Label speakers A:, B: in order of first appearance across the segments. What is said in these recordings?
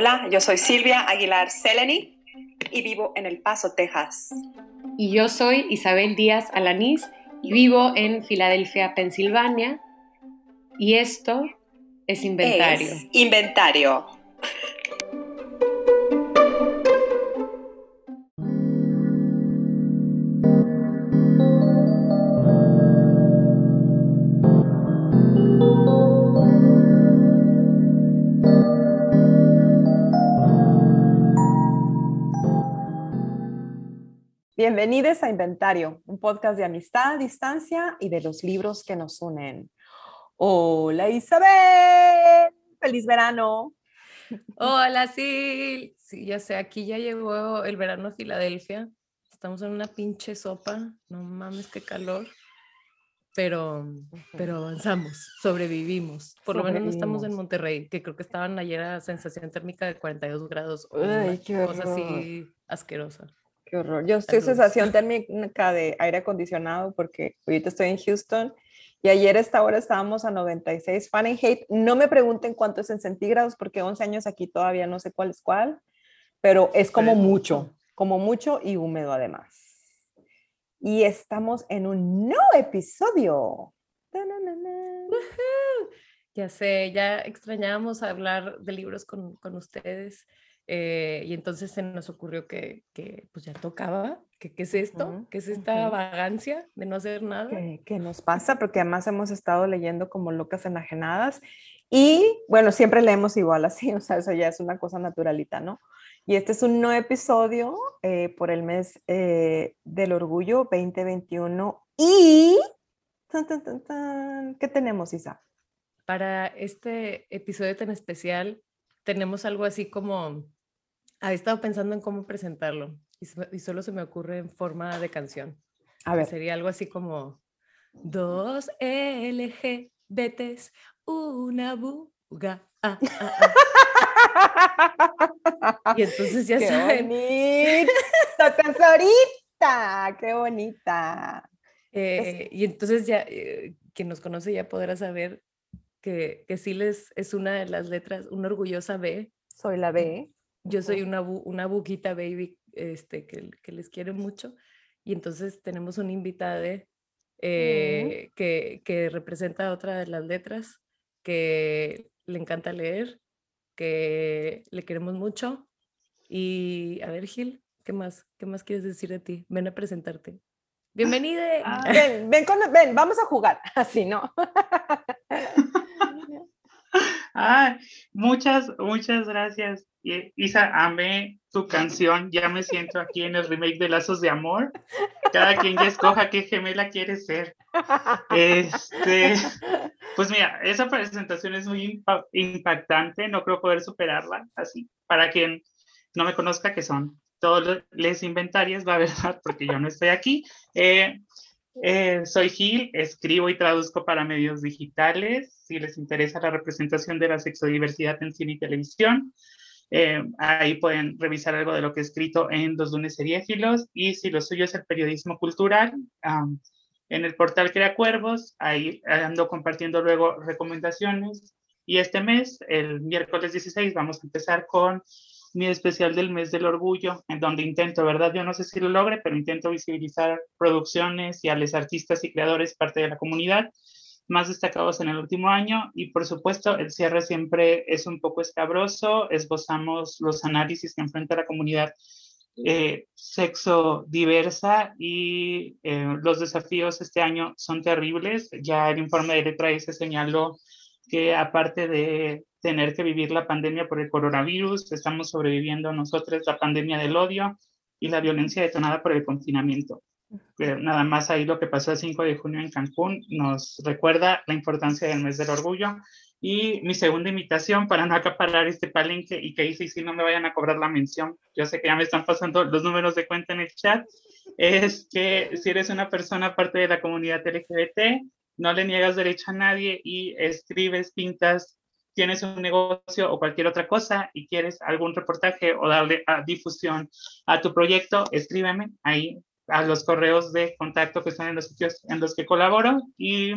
A: Hola, yo soy Silvia Aguilar Seleni y vivo en El Paso, Texas.
B: Y yo soy Isabel Díaz Alanís y vivo en Filadelfia, Pensilvania. Y esto es inventario.
A: Es inventario. Bienvenidos a Inventario, un podcast de amistad, distancia y de los libros que nos unen. Hola Isabel, feliz verano.
B: Hola Sil, sí, ya sé, aquí ya llegó el verano a Filadelfia. Estamos en una pinche sopa, no mames qué calor. Pero, pero avanzamos, sobrevivimos. Por lo menos no estamos en Monterrey, que creo que estaban ayer a sensación térmica de 42 grados.
A: Ay, qué
B: cosa así asquerosa.
A: Qué horror. Yo estoy sensación térmica de aire acondicionado porque ahorita estoy en Houston y ayer a esta hora estábamos a 96 Fahrenheit. No me pregunten cuánto es en centígrados porque 11 años aquí todavía no sé cuál es cuál, pero es como mucho, como mucho y húmedo además. Y estamos en un nuevo episodio.
B: Ya sé, ya extrañábamos hablar de libros con, con ustedes. Eh, y entonces se nos ocurrió que, que pues ya tocaba, que qué es esto, qué es esta vagancia de no hacer nada.
A: ¿Qué, nos pasa? Porque además hemos estado leyendo como locas enajenadas y bueno, siempre leemos igual así, o sea, eso ya es una cosa naturalita, ¿no? Y este es un nuevo episodio eh, por el mes eh, del orgullo 2021 y... ¿Qué tenemos, Isa?
B: Para este episodio tan especial tenemos algo así como He estado pensando en cómo presentarlo y, solo se me ocurre en forma de canción. A ver. Sería algo así como dos LGBTs, una buga. Ah, ah, ah". y entonces ya
A: ¡Qué
B: saben.
A: bonita, tesorita! ¡Qué bonita!
B: Eh, y entonces ya, eh, quien nos conoce ya podrá saber que, que sí les es una de las letras, una orgullosa B.
A: Soy la B.
B: Yo soy una, una buquita baby este, que, que, les quiere mucho y entonces tenemos una invitada eh, que, que representa otra de las letras, que le encanta leer, que le queremos mucho. Y a ver, Gil, ¿qué más? ¿Qué más quieres decir de ti? Ven a presentarte. Bienvenida.
A: Ah. ven, ven, ven, vamos a jugar. Así, ¿no?
C: Ah, muchas, muchas gracias. Isa, amé tu canción. Ya me siento aquí en el remake de Lazos de Amor. Cada quien ya escoja qué gemela quiere ser. Este, pues mira, esa presentación es muy impactante. No creo poder superarla. Así, para quien no me conozca, que son todos les inventarios, la verdad, porque yo no estoy aquí. Eh, eh, soy Gil, escribo y traduzco para medios digitales. Si les interesa la representación de la sexodiversidad en cine y televisión, eh, ahí pueden revisar algo de lo que he escrito en Dos Lunes Seriéfilos. Y si lo suyo es el periodismo cultural, en el portal Crea Cuervos, ahí ando compartiendo luego recomendaciones. Y este mes, el miércoles 16, vamos a empezar con mi especial del mes del orgullo, en donde intento, ¿verdad? Yo no sé si lo logre, pero intento visibilizar producciones y a los artistas y creadores parte de la comunidad más destacados en el último año y por supuesto el cierre siempre es un poco escabroso, esbozamos los análisis que enfrenta la comunidad eh, sexo diversa y eh, los desafíos este año son terribles. Ya el informe de letra se señaló que aparte de tener que vivir la pandemia por el coronavirus, estamos sobreviviendo nosotros la pandemia del odio y la violencia detonada por el confinamiento. nada más ahí lo que pasó el 5 de junio en Cancún nos recuerda la importancia del mes del orgullo. Y mi segunda invitación para no acaparar este palenque y que ahí sí, sí no me vayan a cobrar la mención, yo sé que ya me están pasando los números de cuenta en el chat, es que si eres una persona parte de la comunidad LGBT, no le niegas derecho a nadie y escribes, pintas, tienes un negocio o cualquier otra cosa y quieres algún reportaje o darle a difusión a tu proyecto, escríbeme ahí a los correos de contacto que están en los sitios en los que colaboro y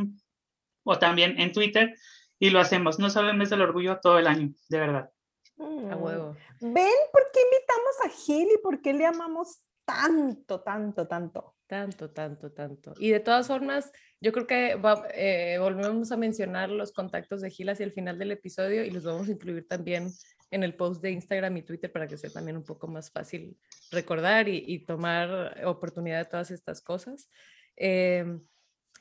C: o también en Twitter y lo hacemos no solo el mes del orgullo, todo el año, de verdad.
B: A
A: Mm.
B: huevo.
A: ¿Ven por qué invitamos a Gil y por qué le amamos tanto, tanto, tanto?
B: Tanto, tanto, tanto. Y de todas formas, yo creo que va- eh, volvemos a mencionar los contactos de Gil hacia el final del episodio y los vamos a incluir también en el post de Instagram y Twitter para que sea también un poco más fácil recordar y, y tomar oportunidad de todas estas cosas. Em,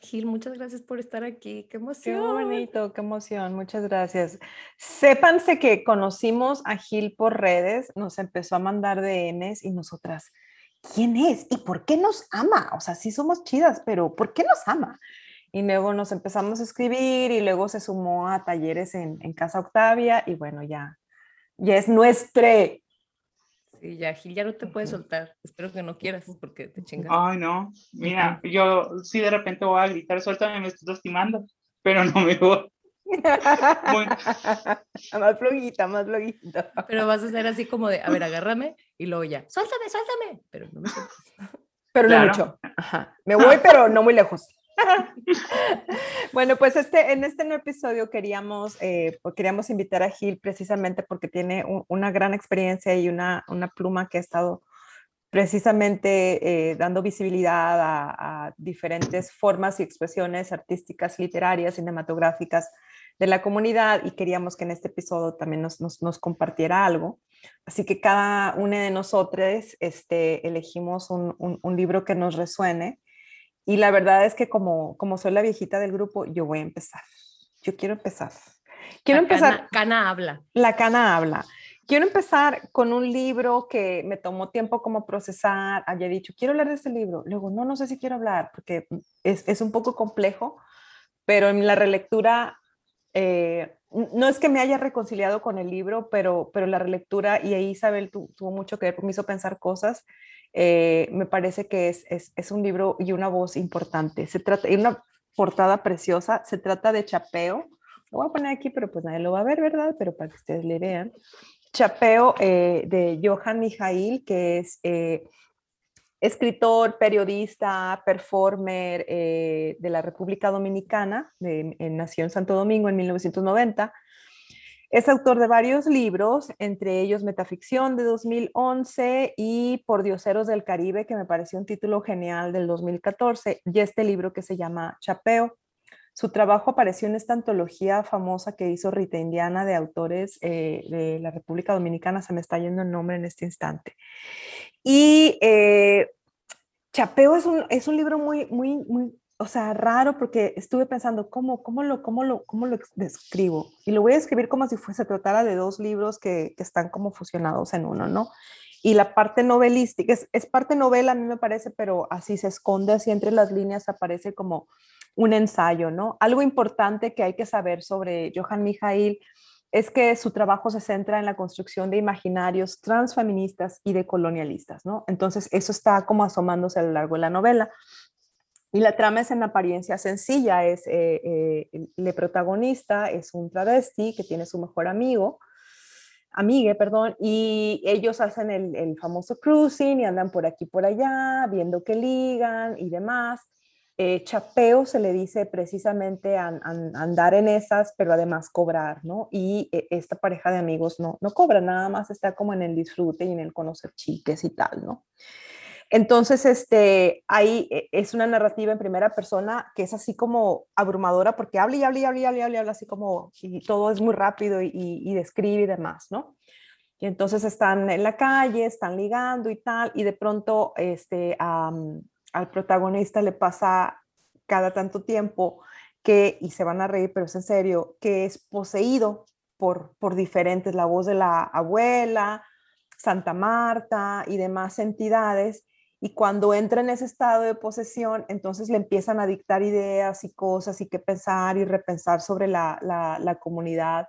B: Gil, muchas gracias por estar aquí. ¡Qué
A: Qué
B: emoción!
A: bonito, qué emoción, muchas gracias. Sépanse que conocimos a Gil por redes, nos empezó a mandar DMs y nosotras, ¿quién es? ¿Y por qué nos ama? O sea, sí somos chidas, pero ¿por qué nos ama? Y luego nos empezamos a escribir y luego se sumó a talleres en, en Casa Octavia y bueno, ya, ya es nuestre.
B: Sí, ya, Gil, ya no te puedes soltar. Espero que no quieras porque te chingas.
C: Ay, no. Mira, yo sí de repente voy a gritar, suéltame, me estás lastimando, pero no me voy.
A: más flojita, más flojita.
B: Pero vas a hacer así como de, a ver, agárrame y luego ya, suéltame, suéltame. Pero no me sueltes.
A: Pero
C: Claro.
A: no mucho. Ajá. Me voy, pero no muy lejos. bueno, pues este, en este nuevo episodio queríamos, eh, pues queríamos invitar a Gil precisamente porque tiene un- una gran experiencia y una, una pluma que ha estado precisamente eh, dando visibilidad a, a diferentes formas y expresiones artísticas, literarias, cinematográficas de la comunidad y queríamos que en este episodio también nos, nos, nos compartiera algo. Así que cada una de nosotros este, elegimos un, un, un, libro que nos resuene. Y la verdad es que como, como soy la viejita del grupo, yo voy a empezar. Yo quiero empezar. Quiero
B: La
A: empezar.
B: Cana, cana habla.
A: La cana habla. Quiero empezar con un libro que me tomó tiempo como procesar. Había dicho, quiero hablar de este libro. Luego, no, no sé si quiero hablar porque es, es un poco complejo, pero en la relectura eh, no es que me haya reconciliado con el libro, pero, pero la relectura, y ahí Isabel tu, tuvo mucho que ver, me hizo pensar cosas, eh, me parece que es, es, es, un libro y una voz importante. Se trata, y una portada preciosa, se trata de Chapeo, lo voy a poner aquí, pero pues nadie lo va a ver, ¿verdad? Pero para que ustedes le vean. Chapeo eh, de Johan Mijail, que es eh, escritor, periodista, performer eh, de la República Dominicana, nació en Santo Domingo en 1990. Es autor de varios libros, entre ellos Metaficción de 2011 y Por Dioseros del Caribe, que me pareció un título genial del 2014, y este libro que se llama Chapeo. Su trabajo apareció en esta antología famosa que hizo Rita Indiana de autores eh, de la República Dominicana, se me está yendo el nombre en este instante. Y eh, Chapeo es un, es un libro muy, muy, muy, o sea, raro porque estuve pensando, ¿cómo, cómo, lo, cómo, lo, cómo lo describo? Y lo voy a escribir como si fuese, tratara de dos libros que, que están como fusionados en uno, ¿no? Y la parte novelística, es, es parte novela a mí me parece, pero así se esconde, así entre las líneas aparece como un ensayo, ¿no? Algo importante que hay que saber sobre Johan Mijail es que su trabajo se centra en la construcción de imaginarios transfeministas y decolonialistas, ¿no? Entonces, eso está como asomándose a lo largo de la novela. Y la trama es en apariencia sencilla, es eh, eh, el protagonista es un travesti que tiene su mejor amigo, amigue, perdón, y ellos hacen el, el famoso cruising y andan por aquí por allá, viendo que ligan y demás. Eh, chapeo se le dice precisamente a, andar en esas, pero además cobrar, ¿no? Y eh, esta pareja de amigos no, no cobra, nada más está como en el disfrute y en el conocer chiques y tal, ¿no? Entonces, este, ahí es una narrativa en primera persona que es así como abrumadora porque habla y habla y habla y habla y habla, así como, y todo es muy rápido y, y, describe y demás, ¿no? Y entonces están en la calle, están ligando y tal, y de pronto, este, al protagonista le pasa cada tanto tiempo que, y se van a reír, pero es en serio, que es poseído por, por diferentes, la voz de la abuela, Santa Marta y demás entidades, y cuando entra en ese estado de posesión, entonces le empiezan a dictar ideas y cosas y qué pensar y repensar sobre la, la, la comunidad,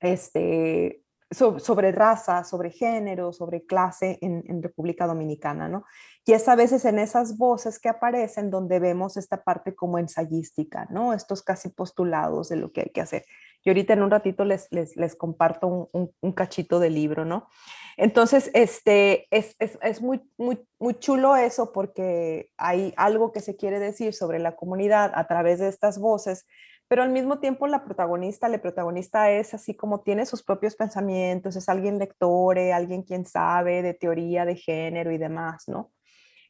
A: este, so, sobre raza, sobre género, sobre clase en, en, República Dominicana, ¿no? Y es a veces en esas voces que aparecen donde vemos esta parte como ensayística, ¿no? Estos casi postulados de lo que hay que hacer. Y ahorita en un ratito les, les, les comparto un, un, cachito del libro, ¿no? Entonces, este, es, es, es, muy, muy, muy chulo eso porque hay algo que se quiere decir sobre la comunidad a través de estas voces, pero al mismo tiempo la protagonista, la protagonista es así como tiene sus propios pensamientos, es alguien lectore, alguien quien sabe de teoría de género y demás, ¿no?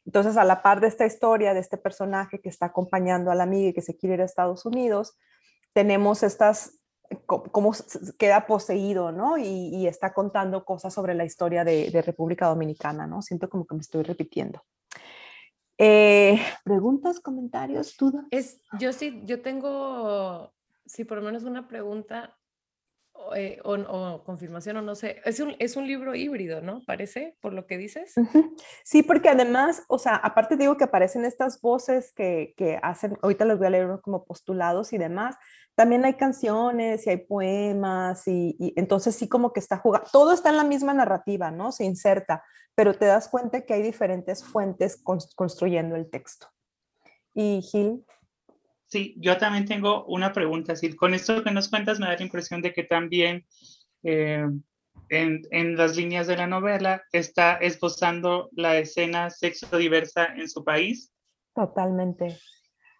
A: Entonces, a la par de esta historia, de este personaje que está acompañando a la amiga y que se quiere ir a Estados Unidos, tenemos estas, cómo queda poseído, ¿no? Y, está contando cosas sobre la historia de, República Dominicana, ¿no? Siento como que me estoy repitiendo. Eh, ¿Preguntas, comentarios, dudas?
B: Es, yo sí, yo tengo, sí, por lo menos una pregunta eh, o, confirmación o no sé, es un, es un libro híbrido, ¿no? Parece, por lo que dices.
A: Sí, porque además, o sea, aparte digo que aparecen estas voces que, que hacen, ahorita les voy a leer como postulados y demás, también hay canciones y hay poemas y, y entonces sí como que está jugando, todo está en la misma narrativa, ¿no? Se inserta, pero te das cuenta que hay diferentes fuentes construyendo el texto. Y Gil.
C: Sí, yo también tengo una pregunta. Si con esto que nos cuentas me da la impresión de que también eh, en, en, las líneas de la novela está esbozando la escena sexo diversa en su país.
A: Totalmente,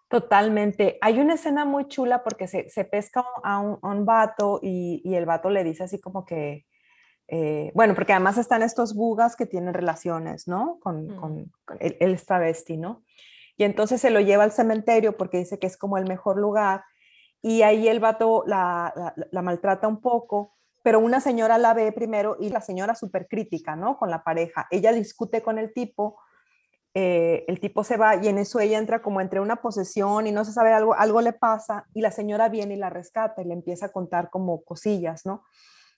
A: totalmente. Hay una escena muy chula porque se, se pesca a un, a un vato y, y, el vato le dice así como que, eh, bueno, porque además están estos bugas que tienen relaciones, ¿no? Con, mm. con, con el, el travesti, ¿no? Y entonces se lo lleva al cementerio porque dice que es como el mejor lugar. Y ahí el vato la, la, maltrata un poco, pero una señora la ve primero y la señora súper crítica, ¿no? Con la pareja. Ella discute con el tipo, eh, el tipo se va y en eso ella entra como entre una posesión y no se sabe algo, algo le pasa y la señora viene y la rescata y le empieza a contar como cosillas, ¿no?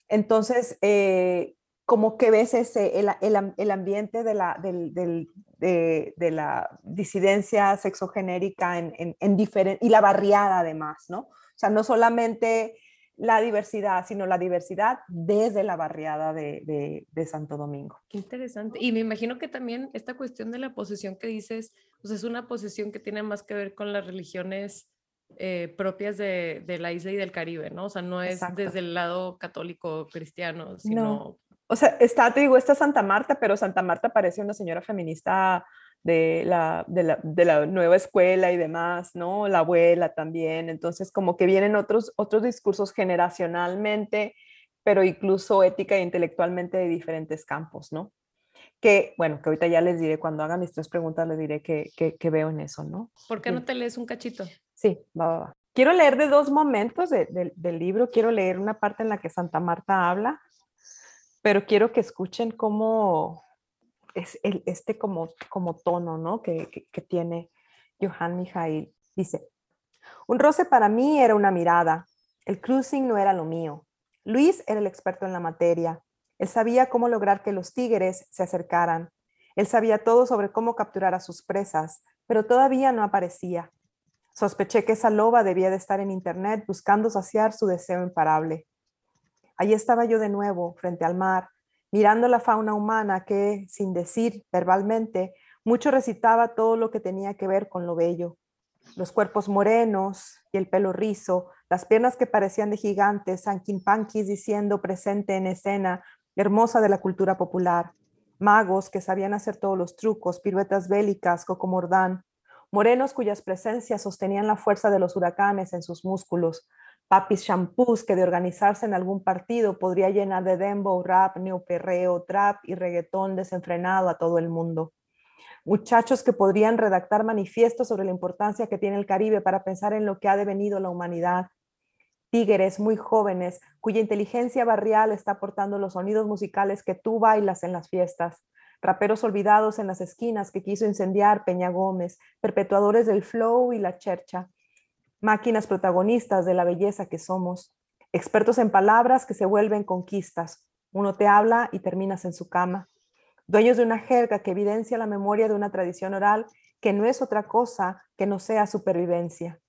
A: Entonces, eh, como que ves ese, el, el, el ambiente de la, del, de, de, la disidencia sexogenérica en, en, en diferente, y la barriada además, ¿no? O sea, no solamente la diversidad, sino la diversidad desde la barriada de, de, de, Santo Domingo.
B: Qué interesante. Y me imagino que también esta cuestión de la posesión que dices, pues es una posesión que tiene más que ver con las religiones eh, propias de, de, la isla y del Caribe, ¿no? O sea, no es Exacto. desde el lado católico cristiano, sino
A: no. O sea, está, te digo, está Santa Marta, pero Santa Marta parece una señora feminista de la, de la, de la nueva escuela y demás, ¿no? La abuela también. Entonces, como que vienen otros, otros discursos generacionalmente, pero incluso ética e intelectualmente de diferentes campos, ¿no? Que, bueno, que ahorita ya les diré, cuando hagan mis tres preguntas, les diré que, que, que veo en eso, ¿no?
B: ¿Por qué no te lees un cachito?
A: Sí, va, va. Quiero leer de dos momentos de, de, del libro. Quiero leer una parte en la que Santa Marta habla pero quiero que escuchen cómo es el, este como, como tono ¿no? que, tiene Johann Mijail. Dice, un roce para mí era una mirada, el cruising no era lo mío. Luis era el experto en la materia. Él sabía cómo lograr que los tigres se acercaran. Él sabía todo sobre cómo capturar a sus presas, pero todavía no aparecía. Sospeché que esa loba debía de estar en internet buscando saciar su deseo imparable. Allí estaba yo de nuevo, frente al mar, mirando la fauna humana que, sin decir verbalmente, mucho recitaba todo lo que tenía que ver con lo bello. Los cuerpos morenos y el pelo rizo, las piernas que parecían de gigantes, sanquinpanquis diciendo presente en escena, hermosa de la cultura popular. Magos que sabían hacer todos los trucos, piruetas bélicas, cocomordán. Morenos cuyas presencias sostenían la fuerza de los huracanes en sus músculos, papis shampoos que de organizarse en algún partido podría llenar de dembow, rap, neoperreo, trap y reggaetón desenfrenado a todo el mundo. Muchachos que podrían redactar manifiestos sobre la importancia que tiene el Caribe para pensar en lo que ha devenido la humanidad. Tigres muy jóvenes cuya inteligencia barrial está aportando los sonidos musicales que tú bailas en las fiestas. Raperos olvidados en las esquinas que quiso incendiar Peña Gómez, perpetuadores del flow y la chercha máquinas protagonistas de la belleza que somos, expertos en palabras que se vuelven conquistas. Uno te habla y terminas en su cama. Dueños de una jerga que evidencia la memoria de una tradición oral que no es otra cosa que no sea supervivencia.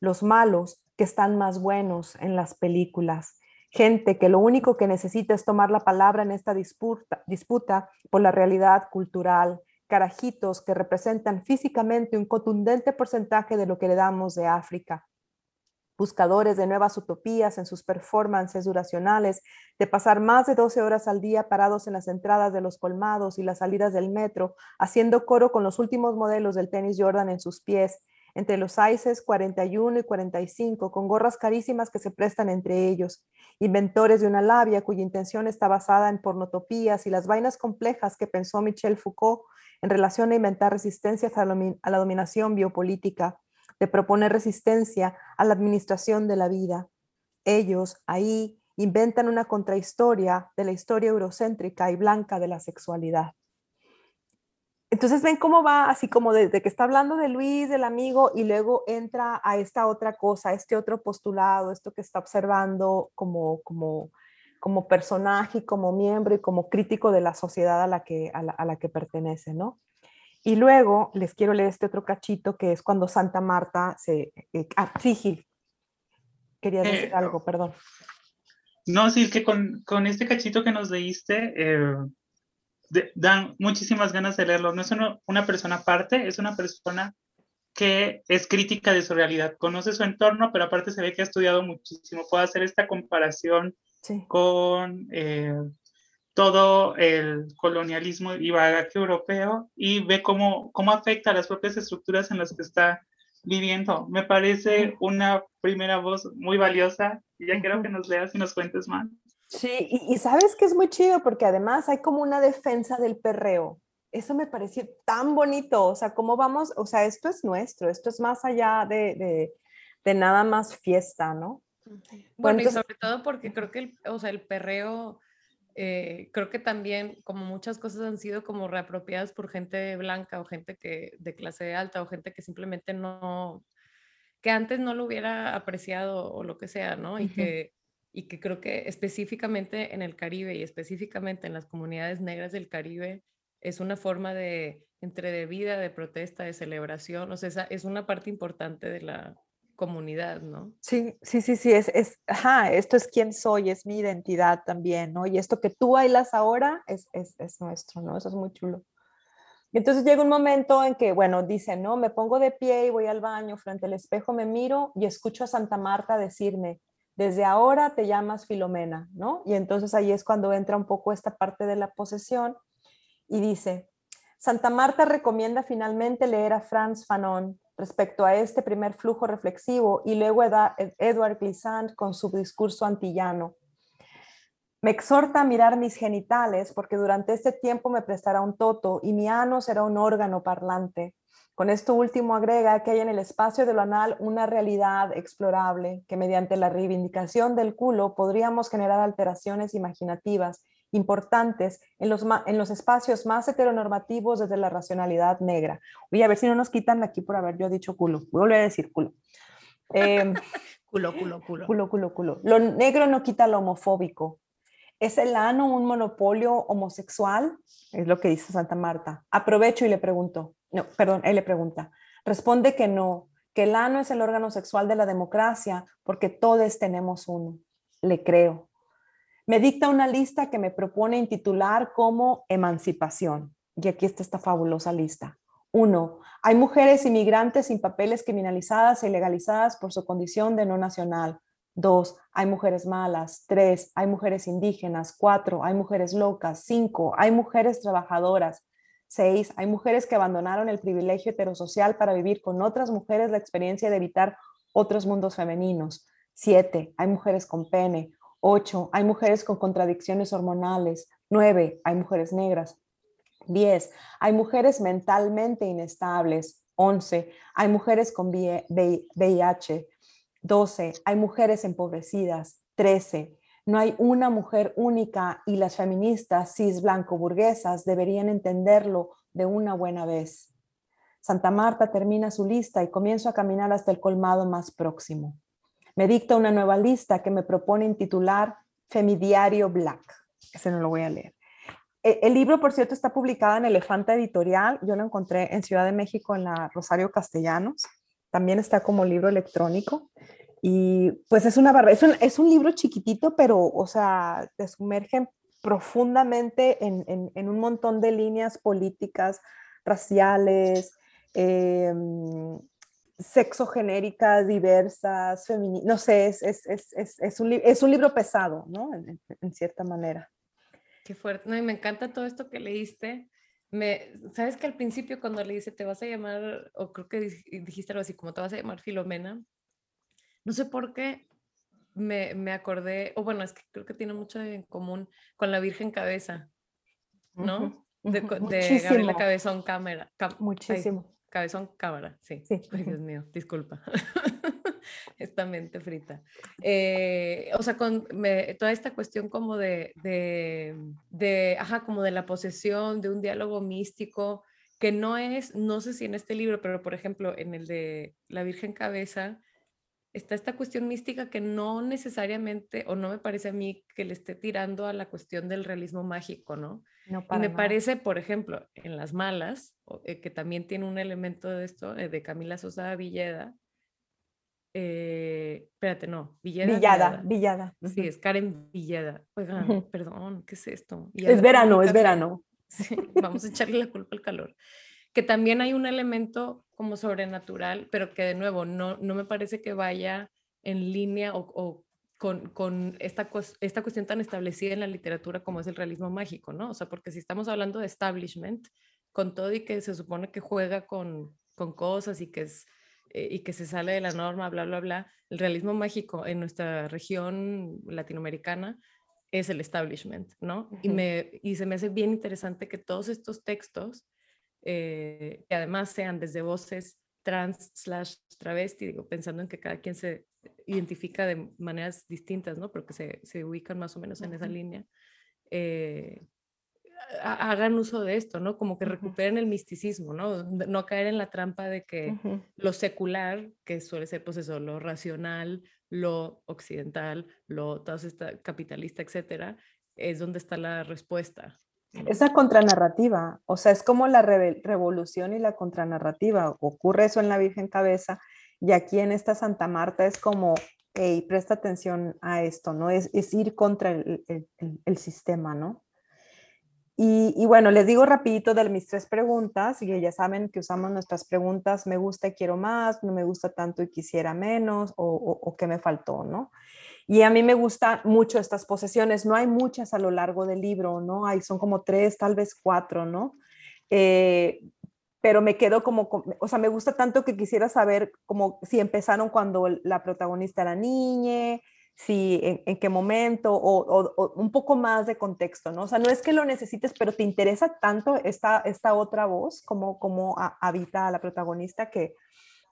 A: Los malos que están más buenos en las películas. Gente que lo único que necesita es tomar la palabra en esta disputa, por la realidad cultural, carajitos que representan físicamente un contundente porcentaje de lo que le damos de África. buscadores de nuevas utopías en sus performances duracionales, de pasar más de 12 horas al día parados en las entradas de los colmados y las salidas del metro, haciendo coro con los últimos modelos del tenis Jordan en sus pies, entre los ICES 41 y 45, con gorras carísimas que se prestan entre ellos, inventores de una labia cuya intención está basada en pornotopías y las vainas complejas que pensó Michel Foucault en relación a inventar resistencias a la dominación biopolítica, de proponer resistencia a la administración de la vida. Ellos ahí inventan una contrahistoria de la historia eurocéntrica y blanca de la sexualidad. Entonces ven cómo va, así como desde que está hablando de Luis, del amigo, y luego entra a esta otra cosa, este otro postulado, esto que está observando como, como, como personaje, como miembro y como crítico de la sociedad a la que, a la, que pertenece, ¿no? Y luego les quiero leer este otro cachito que es cuando Santa Marta se... Eh, ah, sí, Gil. Quería decir eh, algo, perdón.
C: No, sí, que con, con, este cachito que nos leíste, eh, dan muchísimas ganas de leerlo. No es una, persona aparte, es una persona que es crítica de su realidad, conoce su entorno, pero aparte se ve que ha estudiado muchísimo. Puede hacer esta comparación con eh, todo el colonialismo y bagaje europeo y ve cómo, cómo afecta a las propias estructuras en las que está viviendo. Me parece una primera voz muy valiosa y ya quiero que nos leas y nos cuentes más.
A: Sí, y, sabes que es muy chido porque además hay como una defensa del perreo. Eso me pareció tan bonito, o sea, cómo vamos, o sea, esto es nuestro, esto es más allá de, de, nada más fiesta, ¿no?
B: Bueno, y sobre todo porque creo que el, o sea, el perreo, eh, creo que también como muchas cosas han sido como reapropiadas por gente blanca o gente que de clase alta o gente que simplemente no, que antes no lo hubiera apreciado o lo que sea, ¿no? Y que y que creo que específicamente en el Caribe y específicamente en las comunidades negras del Caribe es una forma de entre de vida, de protesta, de celebración, o sea, es una parte importante de la comunidad, ¿no?
A: Sí, sí, sí, sí, es, es, ajá, esto es quién soy, es mi identidad también, ¿no? Y esto que tú bailas ahora es, es, es nuestro, ¿no? Eso es muy chulo. Y entonces llega un momento en que, bueno, dice, no, me pongo de pie y voy al baño, frente al espejo me miro y escucho a Santa Marta decirme, desde ahora te llamas Filomena, ¿no? Y entonces ahí es cuando entra un poco esta parte de la posesión y dice, Santa Marta recomienda finalmente leer a Franz Fanon respecto a este primer flujo reflexivo y luego Edward Glissant con su discurso antillano. Me exhorta a mirar mis genitales porque durante este tiempo me prestará un toto y mi ano será un órgano parlante. Con esto último agrega que hay en el espacio de lo anal una realidad explorable que mediante la reivindicación del culo podríamos generar alteraciones imaginativas importantes en los, en los espacios más heteronormativos desde la racionalidad negra. Voy a ver si no nos quitan aquí por haber yo dicho culo. Voy a decir culo.
B: Em, culo, culo, culo.
A: Culo, culo, culo. Lo negro no quita lo homofóbico. ¿Es el ano un monopolio homosexual? Es lo que dice Santa Marta. Aprovecho y le pregunto, no, perdón, él le pregunta, responde que no, que el ano es el órgano sexual de la democracia porque todos tenemos uno. Le creo. Me dicta una lista que me propone intitular como emancipación. Y aquí está esta fabulosa lista. Uno, hay mujeres inmigrantes sin papeles criminalizadas e ilegalizadas por su condición de no nacional. Dos, hay mujeres malas. Tres, hay mujeres indígenas. Cuatro, hay mujeres locas. Cinco, hay mujeres trabajadoras. Seis, hay mujeres que abandonaron el privilegio heterosocial para vivir con otras mujeres la experiencia de evitar otros mundos femeninos. Siete, hay mujeres con pene. Ocho, hay mujeres con contradicciones hormonales. Nueve, hay mujeres negras. Diez, hay mujeres mentalmente inestables. Once, hay mujeres con VIH. Doce, hay mujeres empobrecidas. Trece, no hay una mujer única y las feministas cis blanco burguesas deberían entenderlo de una buena vez. Santa Marta termina su lista y comienzo a caminar hasta el colmado más próximo. Me dicta una nueva lista que me propone intitular Femidiario Black. Ese no lo voy a leer. E, el libro, por cierto, está publicado en Elefanta Editorial. Yo lo encontré en Ciudad de México en la Rosario Castellanos. También está como libro electrónico. Y pues es una es un, es un libro chiquitito, pero, o sea, te sumerge profundamente en, en, un montón de líneas políticas, raciales, em, sexogenéricas, diversas, femeninas, no sé, es, es, es, es, un, es un libro pesado, ¿no? En, cierta manera.
B: Qué fuerte, no, y me encanta todo esto que leíste. Me, Sabes que al principio cuando le dice te vas a llamar, o creo que dijiste algo así, como te vas a llamar Filomena, no sé por qué me, me acordé, o bueno, es que creo que tiene mucho en común con la Virgen Cabeza, ¿no? De, de Gabriela Cabezón Cámara.
A: Muchísimo.
B: cabezón Cámara, sí. sí. Ay, Dios mío, disculpa. esta mente frita. Eh, o sea, con toda esta cuestión como de, de, de, ajá, como de la posesión, de un diálogo místico, que no es, no sé si en este libro, pero por ejemplo, en el de La Virgen Cabeza, está esta cuestión mística que no necesariamente, o no me parece a mí que le esté tirando a la cuestión del realismo mágico, ¿no? no y me parece, por ejemplo, en Las Malas, eh, que también tiene un elemento de esto, eh, de Camila Sosa Villeda, eh, espérate, no,
A: Villeda. Villada, Villada.
B: Sí, es Karen Villeda. Oigan, perdón, ¿qué es esto?
A: es verano, es verano.
B: vamos a echarle la culpa al calor que también hay un elemento como sobrenatural, pero que de nuevo no, no me parece que vaya en línea o, con, con, esta, esta cuestión tan establecida en la literatura como es el realismo mágico, ¿no? O sea, porque si estamos hablando de establishment, con todo y que se supone que juega con, con cosas y que, es, eh, y que se sale de la norma, bla, bla, bla, el realismo mágico en nuestra región latinoamericana es el establishment, ¿no? y, me, y se me hace bien interesante que todos estos textos eh, que además sean desde voces trans slash travesti, digo, pensando en que cada quien se identifica de maneras distintas, ¿no? Porque se, se ubican más o menos en esa línea. Eh, hagan uso de esto, ¿no? Como que recuperen el misticismo, ¿no? No caer en la trampa de que lo secular, que suele ser pues eso, lo racional, lo occidental, lo todo esta capitalista, etcétera, es donde está la respuesta,
A: esa contranarrativa, o sea, es como la revolución y la contranarrativa. Ocurre eso en la Virgen Cabeza y aquí en esta Santa Marta es como, hey, presta atención a esto, ¿no? Es, ir contra el, sistema, ¿no? Y, bueno, les digo rapidito de mis tres preguntas, y ya saben que usamos nuestras preguntas, me gusta y quiero más, no me gusta tanto y quisiera menos, o, qué me faltó, ¿no? Y a mí me gustan mucho estas posesiones. No hay muchas a lo largo del libro, ¿no? Hay, son como tres, tal vez cuatro, ¿no? Eh, pero me quedo como, o sea, me gusta tanto que quisiera saber como si empezaron cuando la protagonista era niña, si en, qué momento, o, un poco más de contexto, ¿no? O sea, no es que lo necesites, pero te interesa tanto esta, esta otra voz, como, como habita a la protagonista, que,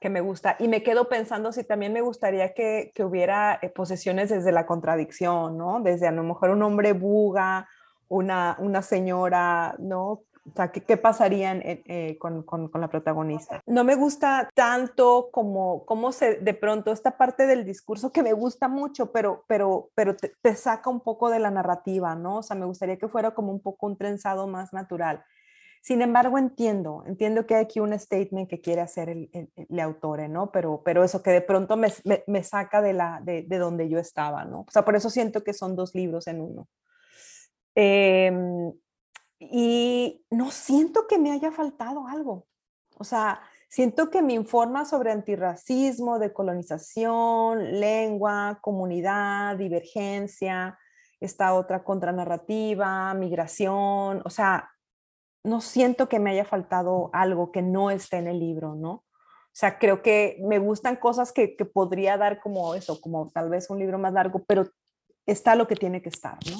A: que me gusta. Y me quedo pensando si también me gustaría que, que hubiera eh, posesiones desde la contradicción, ¿no? Desde a lo mejor un hombre buga, una, una señora, ¿no? O sea, ¿qué, qué pasaría eh, con, con, con, la protagonista? No me gusta tanto como, como se, de pronto, esta parte del discurso que me gusta mucho, pero, pero, pero te, te, saca un poco de la narrativa, ¿no? O sea, me gustaría que fuera como un poco un trenzado más natural. Sin embargo, entiendo, entiendo que hay aquí un statement que quiere hacer el, el, autor, ¿no? Pero, pero eso que de pronto me, me, saca de, la, de, de, donde yo estaba, ¿no? O sea, por eso siento que son dos libros en uno. Em, y no siento que me haya faltado algo. O sea, siento que me informa sobre antirracismo, decolonización, lengua, comunidad, divergencia, esta otra contranarrativa, migración, o sea, no siento que me haya faltado algo que no esté en el libro, ¿no? O sea, creo que me gustan cosas que, podría dar como eso, como tal vez un libro más largo, pero está lo que tiene que estar, ¿no?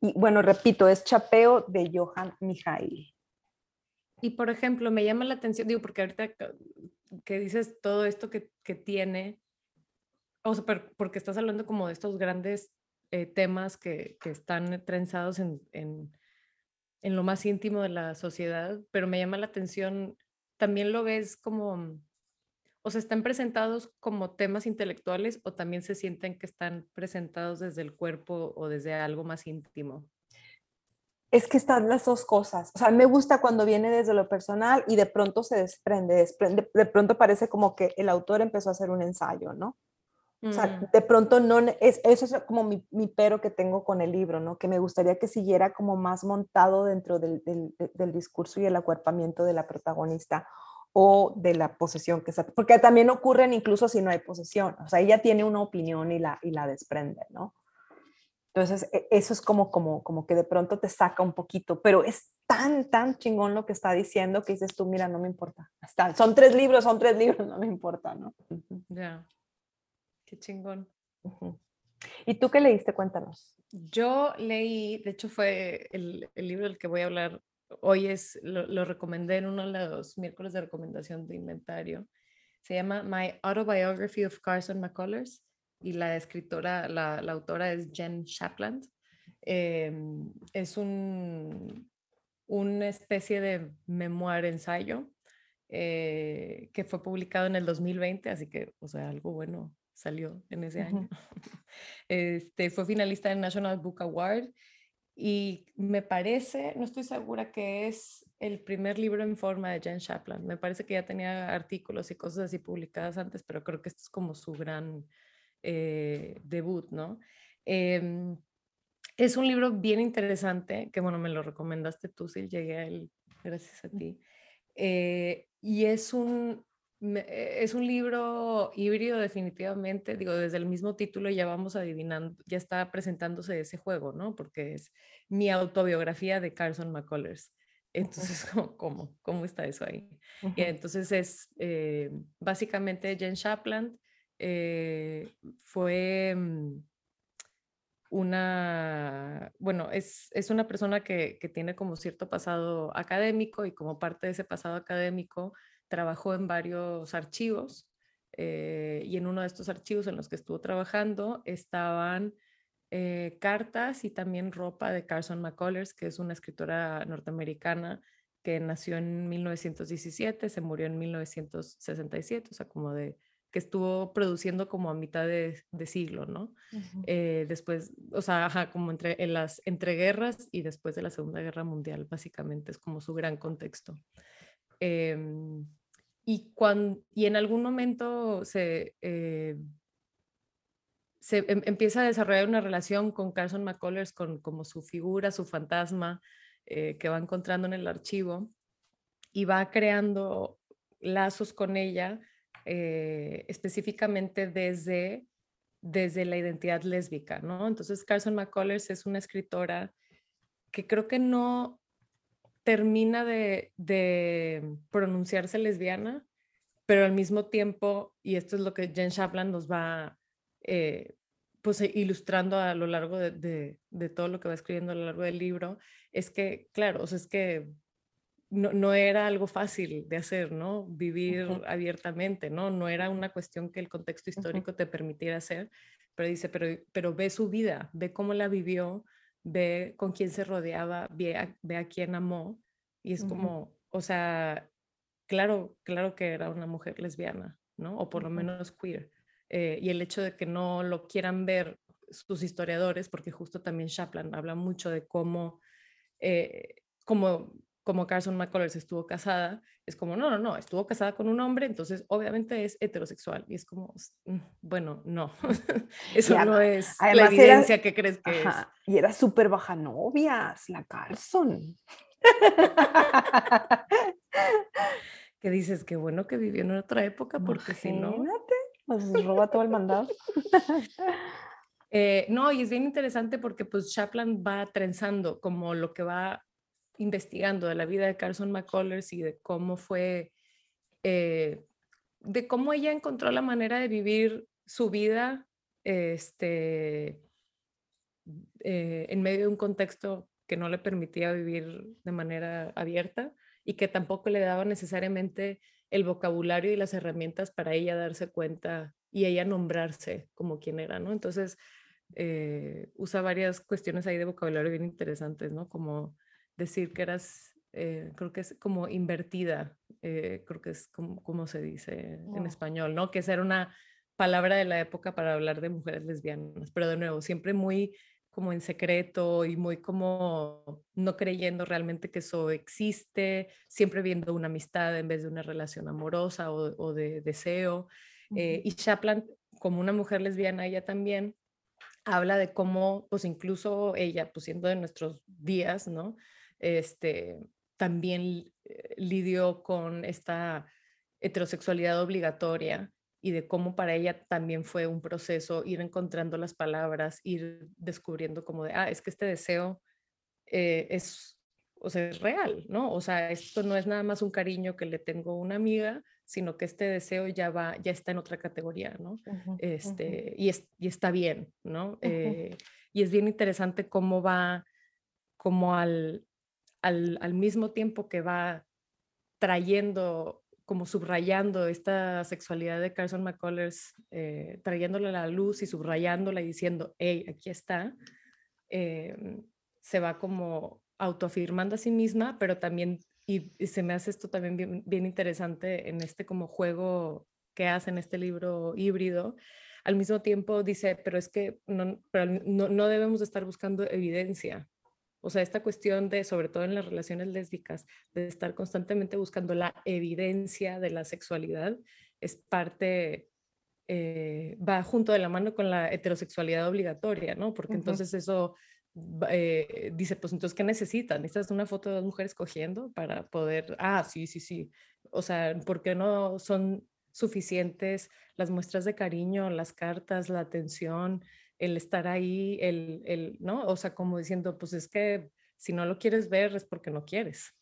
A: Y bueno, repito, es Chapeo de Johan Mijail.
B: Y por ejemplo, me llama la atención, digo, porque ahorita que dices todo esto que, tiene, o sea, porque estás hablando como de estos grandes eh, temas que, están trenzados en, en lo más íntimo de la sociedad, pero me llama la atención, también lo ves como, o sea, están presentados como temas intelectuales o también se sienten que están presentados desde el cuerpo o desde algo más íntimo.
A: Es que están las dos cosas. O sea, me gusta cuando viene desde lo personal y de pronto se desprende, desprende de pronto parece como que el autor empezó a hacer un ensayo, ¿no? O sea, mm. de pronto no, es, eso es como mi, mi, pero que tengo con el libro, ¿no? Que me gustaría que siguiera como más montado dentro del, del, del, discurso y el acuerpamiento de la protagonista. O de la posesión que está, porque también ocurren incluso si no hay posesión, o sea, ella tiene una opinión y la, y la desprende, ¿no? Entonces, e, eso es como, como, como que de pronto te saca un poquito, pero es tan, tan chingón lo que está diciendo que dices tú, mira, no me importa. Está, son tres libros, son tres libros, no me importa, ¿no?
B: Ya. Qué chingón.
A: ¿Y tú qué leíste? Cuéntanos.
B: Yo leí, de hecho fue el, el libro del que voy a hablar hoy, es, lo, lo, recomendé en uno de los miércoles de recomendación de inventario. Se llama My Autobiography of Carson McCullers y la escritora, la, la autora es Jen Shapland. Em, es un, una especie de memoir ensayo eh, que fue publicado en el 2020, así que, o sea, algo bueno salió en ese año. Este, fue finalista del National Book Award y me parece, no estoy segura que es el primer libro en forma de Jen Shapland. Me parece que ya tenía artículos y cosas así publicadas antes, pero creo que esto es como su gran eh, debut, ¿no? Em, es un libro bien interesante, que bueno, me lo recomendaste tú, si llegué a él gracias a ti. Eh, y es un, es un libro híbrido definitivamente, digo, desde el mismo título ya vamos adivinando, ya está presentándose ese juego, ¿no? Porque es mi autobiografía de Carson McCullers. Entonces, ¿cómo, cómo, está eso ahí? Y entonces es eh, básicamente Jen Shapland eh, fue mm, una, bueno, es, es una persona que, que, tiene como cierto pasado académico y como parte de ese pasado académico trabajó en varios archivos eh, y en uno de estos archivos en los que estuvo trabajando estaban eh, cartas y también ropa de Carson McCullers, que es una escritora norteamericana que nació en 1917, se murió en 1967, o sea, como de que estuvo produciendo como a mitad de, siglo, ¿no? Eh, después, o sea, ajá, como entre en las entreguerras y después de la Segunda Guerra Mundial, básicamente es como su gran contexto. Em, y, cuando, y en algún momento se, eh, se em, empieza a desarrollar una relación con Carson McCullers, con como su figura, su fantasma eh, que va encontrando en el archivo y va creando lazos con ella eh, específicamente desde, desde la identidad lésbica, ¿no? Entonces Carson McCullers es una escritora que creo que no, termina de, pronunciarse lesbiana, pero al mismo tiempo, y esto es lo que Jen Shapland nos va eh, pues, ilustrando a lo largo de, todo lo que va escribiendo a lo largo del libro, es que, claro, o sea, es que no, era algo fácil de hacer, ¿no? Vivir abiertamente, ¿no? No era una cuestión que el contexto histórico te permitiera hacer, pero dice, pero, pero ve su vida, ve cómo la vivió, ve con quién se rodeaba, ve a, quién amó. Y es como, o sea, claro, claro que era una mujer lesbiana, ¿no? O por lo menos queer. Eh, y el hecho de que no lo quieran ver sus historiadores, porque justo también Shapland habla mucho de cómo, eh, como, como Carson McCullers estuvo casada, es como, no, no, no, estuvo casada con un hombre, entonces obviamente es heterosexual. Y es como, mm, bueno, no, eso no es la evidencia que crees que es.
A: Y era súper baja novias, la Carson.
B: que dices, qué bueno que vivió en otra época, porque si no...
A: Nos roba todo el mandado.
B: Eh, no, y es bien interesante porque pues Chapland va trenzando como lo que va investigando de la vida de Carson McCullers y de cómo fue, eh, de cómo ella encontró la manera de vivir su vida este, eh, en medio de un contexto que no le permitía vivir de manera abierta y que tampoco le daba necesariamente el vocabulario y las herramientas para ella darse cuenta y ella nombrarse como quien era, ¿no? Entonces, eh, usa varias cuestiones ahí de vocabulario bien interesantes, ¿no? Como decir que eras, eh, creo que es como invertida, eh, creo que es como, como se dice en oh. español, ¿no? Que esa era una palabra de la época para hablar de mujeres lesbianas, pero de nuevo, siempre muy como en secreto y muy como no creyendo realmente que eso existe, siempre viendo una amistad en vez de una relación amorosa o, de deseo. Eh, y Chapland, como una mujer lesbiana, ella también habla de cómo, pues incluso ella, pues siendo de nuestros días, ¿no? Este, también eh, lidió con esta heterosexualidad obligatoria y de cómo para ella también fue un proceso ir encontrando las palabras, ir descubriendo como de, ah, es que este deseo eh, es, o sea, es real, ¿no? O sea, esto no es nada más un cariño que le tengo a una amiga, sino que este deseo ya va, ya está en otra categoría, ¿no? este, y, es, y, está bien, ¿no? Eh, y es bien interesante cómo va, como al, al, mismo tiempo que va trayendo como subrayando esta sexualidad de Carson McCullers, eh, trayéndole la luz y subrayándola y diciendo, hey, aquí está, eh, se va como autoafirmando a sí misma, pero también, y, se me hace esto también bien, interesante en este como juego que hace en este libro híbrido, al mismo tiempo dice, pero es que no, no, no debemos estar buscando evidencia, o sea, esta cuestión de, sobre todo en las relaciones lésbicas, de estar constantemente buscando la evidencia de la sexualidad, es parte, eh, va junto de la mano con la heterosexualidad obligatoria, ¿no? Porque entonces eso eh, dice, pues entonces, ¿qué necesitan? ¿Necesitas una foto de dos mujeres cogiendo para poder, ah, sí, sí, sí. O sea, ¿por qué no son suficientes las muestras de cariño, las cartas, la atención, el estar ahí, el, el, ¿no? O sea, como diciendo, pues es que si no lo quieres ver es porque no quieres,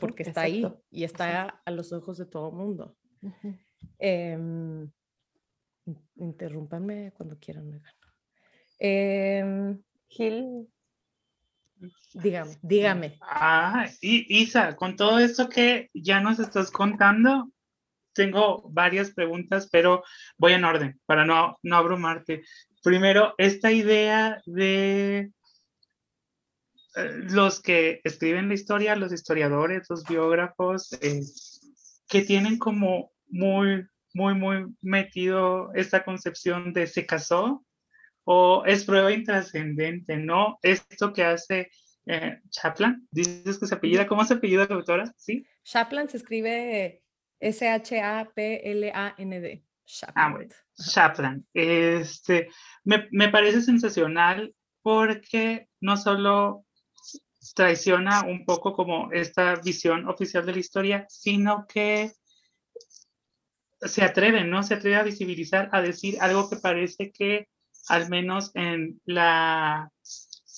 B: porque está ahí y está a los ojos de todo el mundo. Uh interrúmpanme cuando quieran, Eh, Gil. Dígame, dígame.
C: Ah, y Isa, con todo esto que ya nos estás contando, tengo varias preguntas, pero voy en orden para no, no abrumarte. Primero, esta idea de eh, los que escriben la historia, los historiadores, los biógrafos, que tienen como muy, muy, muy metido esta concepción de se casó o es prueba intrascendente, ¿no? Esto que hace eh, Chaplan, dices que se apellida, ¿cómo se apellida la autora? ¿Sí?
B: Chaplan se escribe S-H-A-P-L-A-N-D.
C: Ah, bueno. Chaplan. Este, me, me parece sensacional porque no solo traiciona un poco como esta visión oficial de la historia, sino que se atreve, ¿no? Se atreve a visibilizar, a decir algo que parece que al menos en la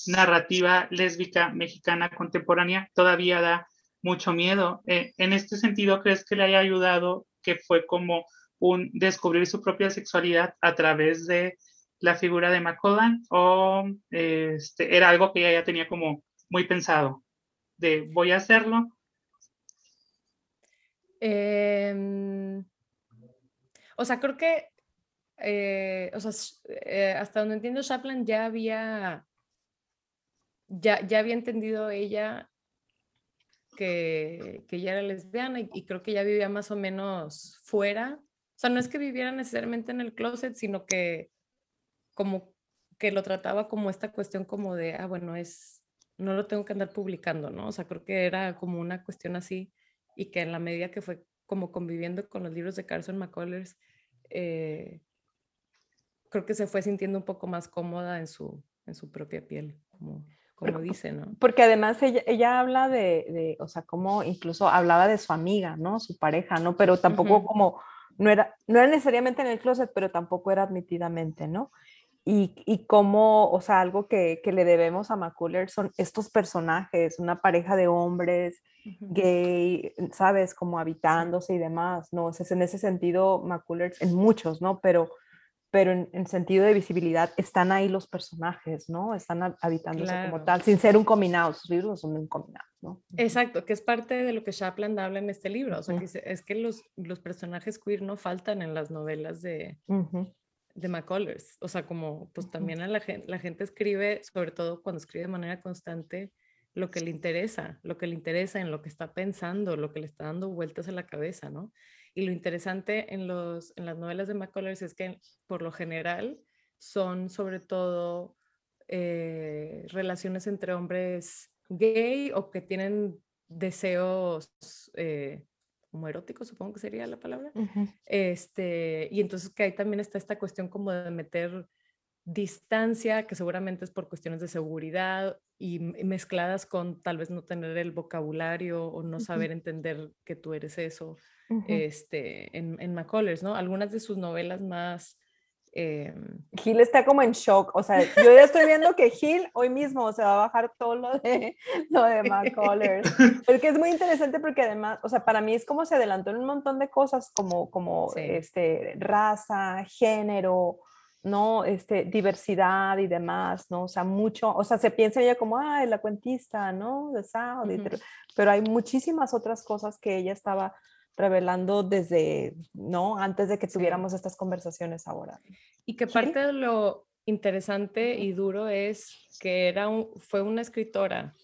C: narrativa lésbica mexicana contemporánea todavía da mucho miedo. Eh, en este sentido, ¿crees que le haya ayudado que fue como un descubrir su propia sexualidad a través de la figura de McCullan o este, era algo que ella ya tenía como muy pensado de voy a hacerlo?
B: Em, o sea, creo que, eh, o sea, eh, hasta donde entiendo, Chaplin ya había, ya, ya había entendido ella que, que ella era lesbiana y, y, creo que ya vivía más o menos fuera o sea, no es que viviera necesariamente en el closet, sino que como que lo trataba como esta cuestión como de, ah, bueno, es, no lo tengo que andar publicando, ¿no? O sea, creo que era como una cuestión así y que en la medida que fue como conviviendo con los libros de Carson McCullers, eh, creo que se fue sintiendo un poco más cómoda en su, en su propia piel, como, como dice, ¿no?
A: Porque además ella, ella habla de, de, o sea, como incluso hablaba de su amiga, ¿no? Su pareja, ¿no? Pero tampoco como no era, no era necesariamente en el closet, pero tampoco era admitidamente, ¿no? Y, y como, o sea, algo que, que, le debemos a McCuller son estos personajes, una pareja de hombres gay, ¿sabes? Como habitándose y demás, ¿no? O sea, en ese sentido, McCuller, en muchos, ¿no? Pero pero en, sentido de visibilidad están ahí los personajes, ¿no? Están habitándose como tal, sin ser un combinado, sus libros no son un combinado, ¿no?
B: Exacto, que es parte de lo que Shapland habla en este libro, o sea, que es que los, los, personajes queer no faltan en las novelas de, de McCullers, o sea, como pues también a la, gente, la gente escribe, sobre todo cuando escribe de manera constante, lo que le interesa, lo que le interesa en lo que está pensando, lo que le está dando vueltas a la cabeza, ¿no? Y lo interesante en, los, en las novelas de McCullers es que por lo general son sobre todo eh, relaciones entre hombres gay o que tienen deseos eh, como eróticos, supongo que sería la palabra. este, y entonces que ahí también está esta cuestión como de meter distancia, que seguramente es por cuestiones de seguridad y mezcladas con tal vez no tener el vocabulario o no saber entender que tú eres eso, este, en, en McCullers, ¿no? Algunas de sus novelas más
A: eh, Gil está como en shock, o sea, yo ya estoy viendo que Gil hoy mismo se va a bajar todo lo de, lo de McCullers, porque es muy interesante porque además, o sea, para mí es como se adelantó en un montón de cosas como, como este, raza, género, ¿no? Este, diversidad y demás, ¿no? O sea, mucho, o sea, se piensa ella como, ah, la cuentista, ¿no? De Saudi, pero hay muchísimas otras cosas que ella estaba revelando desde, ¿no? Antes de que tuviéramos estas conversaciones ahora.
B: Y que parte de lo interesante y duro es que era fue una escritora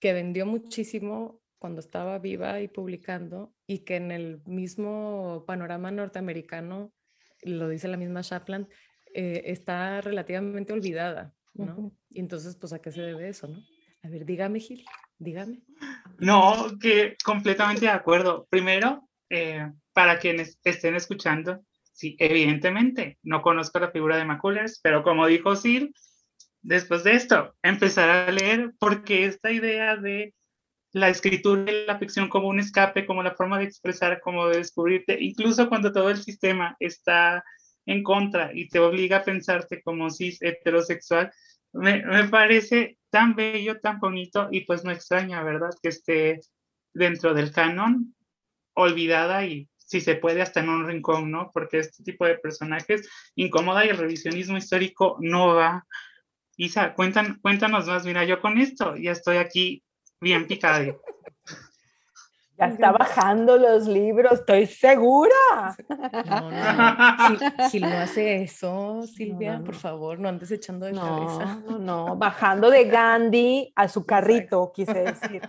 B: que vendió muchísimo cuando estaba viva y publicando y que en el mismo panorama norteamericano, lo dice la misma Shapland, eh, está relativamente olvidada, ¿no? Y entonces, pues, ¿a qué se debe eso, no? A ver, dígame, Gil, dígame.
C: No, que completamente de acuerdo. Primero, eh, para quienes estén escuchando, sí, evidentemente, no conozco la figura de McCullers, pero como dijo Sil, después de esto, empezar a leer porque esta idea de la escritura y la ficción como un escape, como la forma de expresar, como de descubrirte, incluso cuando todo el sistema está en contra y te obliga a pensarte como cis heterosexual, me, me parece tan bello, tan bonito y pues no extraña, ¿verdad? Que esté dentro del canon olvidada y si se puede hasta en un rincón, ¿no? Porque este tipo de personajes incomoda y el revisionismo histórico no va. Isa, cuéntanos, cuéntanos más, mira, yo con esto ya estoy aquí bien picada.
A: Ya está bajando los libros, estoy segura.
B: No, no, Si, no hace eso, Silvia, por favor, no andes echando de cabeza.
A: No, no, bajando de Gandhi a su carrito, quise decir.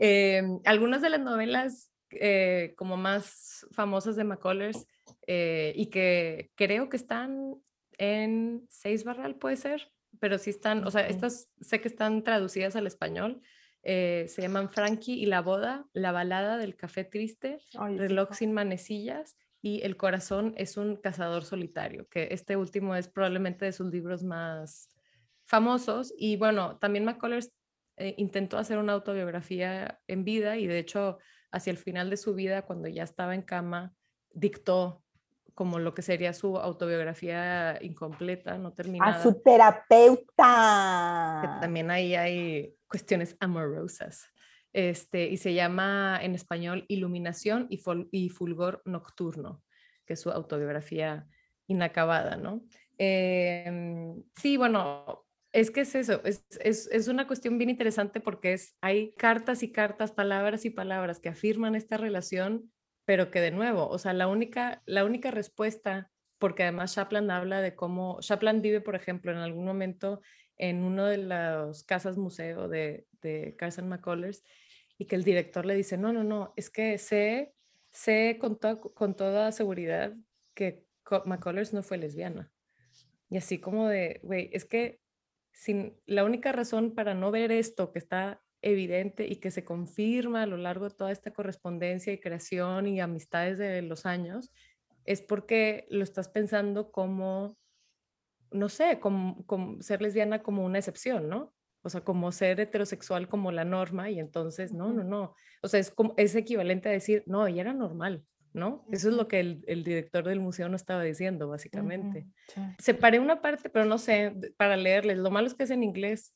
B: Eh, algunas de las novelas eh, como más famosas de McCullers eh, y que creo que están en Seis Barral, puede ser, pero sí están, o sea, estas sé que están traducidas al español. Se llaman Frankie y la boda, La balada del café triste, Reloj sin manecillas y El corazón es un cazador solitario, que este último es probablemente de sus libros más famosos. Y bueno, también McCullers eh, intentó hacer una autobiografía en vida y de hecho hacia el final de su vida, cuando ya estaba en cama, dictó como lo que sería su autobiografía incompleta, no terminada.
A: A su terapeuta.
B: también ahí hay cuestiones amorosas. Este, y se llama en español Iluminación y, y Fulgor Nocturno, que es su autobiografía inacabada, ¿no? Em, sí, bueno, es que es eso, es, es, es, una cuestión bien interesante porque es, hay cartas y cartas, palabras y palabras que afirman esta relación, pero que de nuevo, o sea, la única, la única respuesta, porque además Shapland habla de cómo, Shapland vive, por ejemplo, en algún momento en uno de las casas museo de, Carson McCullers y que el director le dice, no, no, no, es que sé, sé con, con toda seguridad que McCullers no fue lesbiana. Y así como de, güey, es que sin, la única razón para no ver esto que está evidente y que se confirma a lo largo de toda esta correspondencia y creación y amistades de los años, es porque lo estás pensando como, no sé, como, ser lesbiana como una excepción, ¿no? O sea, como ser heterosexual como la norma y entonces, no, no, no. O sea, es, como, es equivalente a decir, no, ella era normal. ¿no? Eso es lo que el, director del museo no estaba diciendo, básicamente. Separé una parte, pero no sé, para leerles. Lo malo es que es en inglés,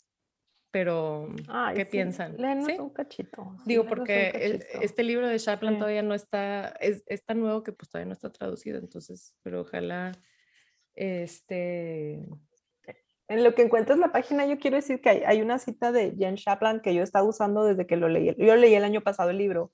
B: pero ¿qué piensan?
A: ¿Sí? un cachito.
B: Digo, porque este libro de Shapland todavía no está, es, tan nuevo que pues todavía no está traducido, entonces, pero ojalá, este...
A: En lo que encuentras la página, yo quiero decir que hay, una cita de Jen Shapland que yo he estado usando desde que lo leí. Yo leí el año pasado el libro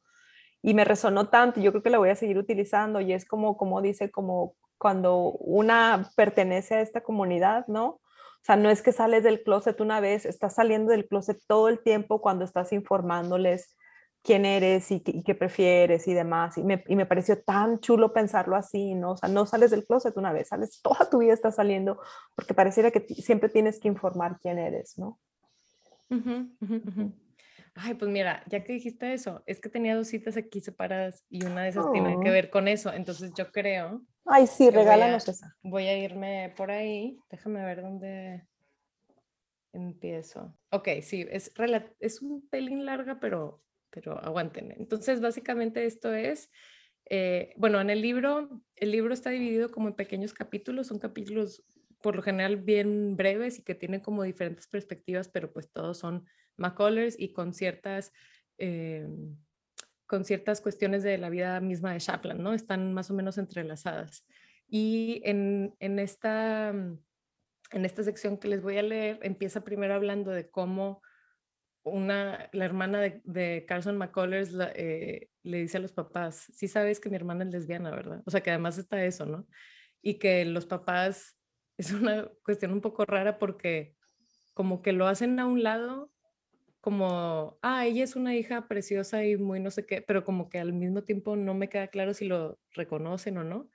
A: y me resonó tanto, yo creo que la voy a seguir utilizando y es como, como dice, como cuando una pertenece a esta comunidad, ¿no? O sea, no es que sales del closet una vez, estás saliendo del closet todo el tiempo cuando estás informándoles quién eres y qué, prefieres y demás. Y me, y me, pareció tan chulo pensarlo así, ¿no? O sea, no sales del closet una vez, sales toda tu vida estás saliendo porque pareciera que siempre tienes que informar quién eres, ¿no?
B: Ay, pues mira, ya que dijiste eso, es que tenía dos citas aquí separadas y una de esas tiene que oh. ver con eso. Entonces yo creo
A: Ay, sí, regálanos esa.
B: Voy a irme por ahí. Déjame ver dónde empiezo. Ok, sí, es, es un pelín larga, pero, pero aguanten. Entonces, básicamente esto es, eh, bueno, en el libro, el libro está dividido como en pequeños capítulos, son capítulos por lo general bien breves y que tienen como diferentes perspectivas, pero pues todos son McCullers y con ciertas... Eh, con ciertas cuestiones de la vida misma de Chaplin, ¿no? Están más o menos entrelazadas. Y en, en, esta, en esta sección que les voy a leer, empieza primero hablando de cómo una, la hermana de, Carson McCullers eh, le dice a los papás, sí sabes que mi hermana es lesbiana, ¿verdad? O sea, que además está eso, ¿no? Y que los papás, es una cuestión un poco rara porque como que lo hacen a un lado como, ah, ella es una hija preciosa y muy no sé qué, pero como que al mismo tiempo no me queda claro si lo reconocen o no.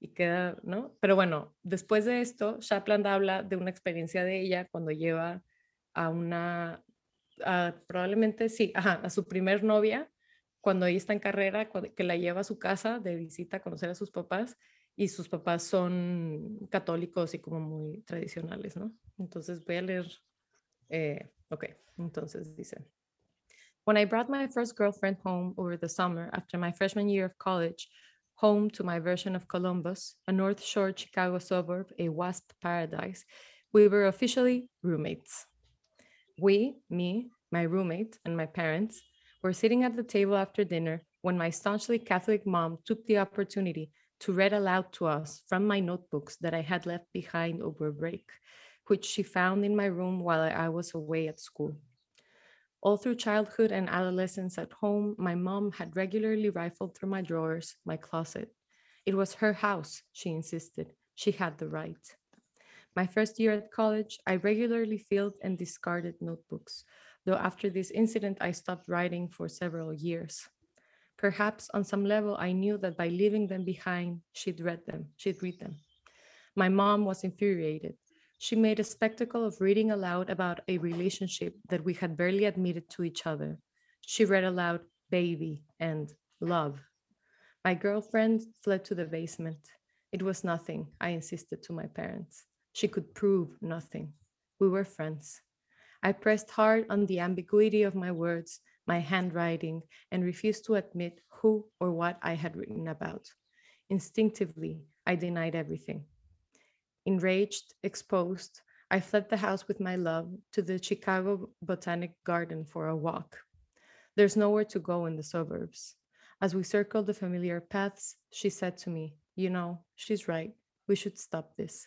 B: Y queda, ¿no? Pero bueno, después de esto, Shapland habla de una experiencia de ella cuando lleva a una, probablemente sí, ajá, a su primer novia, cuando ella está en carrera, que la lleva a su casa de visita a conocer a sus papás y sus papás son católicos y como muy tradicionales, ¿no? Entonces voy a leer eh, Ok, entonces dice. When I brought my first girlfriend home over the summer after my freshman year of college, home to my version of Columbus, a North Shore Chicago suburb, a WASP paradise, we were officially roommates. We, me, my roommate, and my parents, were sitting at the table after dinner when my staunchly Catholic mom took the opportunity to read aloud to us from my notebooks that I had left behind over break which she found in my room while I was away at school. All through childhood and adolescence at home, my mom had regularly rifled through my drawers, my closet. It was her house, she insisted. She had the right. My first year at college, I regularly filled and discarded notebooks, though after this incident, I stopped writing for several years. Perhaps on some level, I knew that by leaving them behind, she'd read them, she'd read them. My mom was infuriated. She made a spectacle of reading aloud about a relationship that we had barely admitted to each other. She read aloud baby and love. My girlfriend fled to the basement. It was nothing, I insisted to my parents. She could prove nothing. We were friends. I pressed hard on the ambiguity of my words, my handwriting, and refused to admit who or what I had written about. Instinctively, I denied everything. Enraged, exposed, I fled the house with my love to the Chicago Botanic Garden for a walk. There's nowhere to go in the suburbs. As we circled the familiar paths, she said to me, You know, she's right. We should stop this.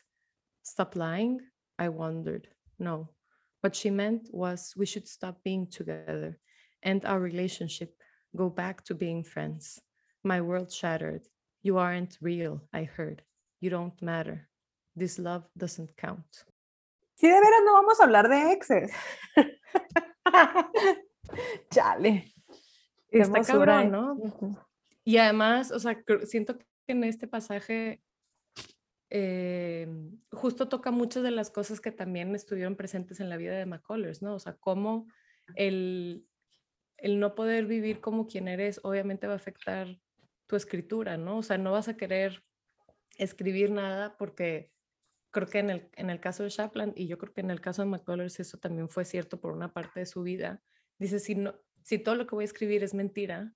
B: Stop lying? I wondered. No. What she meant was we should stop being together, and our relationship, go back to being friends. My world shattered. You aren't real, I heard. You don't matter. This love doesn't count.
A: Sí, de veras no vamos a hablar de exes. Chale.
B: Está cabrón, eh. ¿no? Y además, o sea, siento que en este pasaje eh, justo toca muchas de las cosas que también estuvieron presentes en la vida de McCullers, ¿no? O sea, cómo el, el no poder vivir como quien eres obviamente va a afectar tu escritura, ¿no? O sea, no vas a querer escribir nada porque creo que en el, en el caso de Chaplin, y yo creo que en el caso de McCullers eso también fue cierto por una parte de su vida, dice, si, no, si todo lo que voy a escribir es mentira,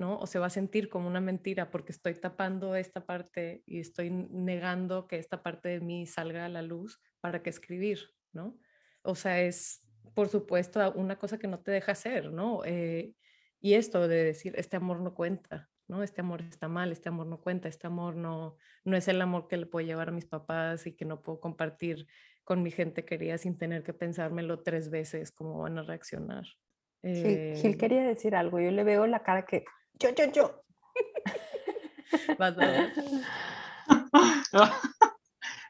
B: ¿no? O se va a sentir como una mentira porque estoy tapando esta parte y estoy negando que esta parte de mí salga a la luz para que escribir, ¿no? O sea, es, por supuesto, una cosa que no te deja hacer, ¿no? Eh, y esto de decir, este amor no cuenta, ¿no? Este amor está mal, este amor no cuenta, este amor no, no es el amor que le puedo llevar a mis papás y que no puedo compartir con mi gente querida sin tener que pensármelo tres veces cómo van a reaccionar.
A: Gil, Gil, eh, quería decir algo, yo le veo la cara que yo, yo, yo.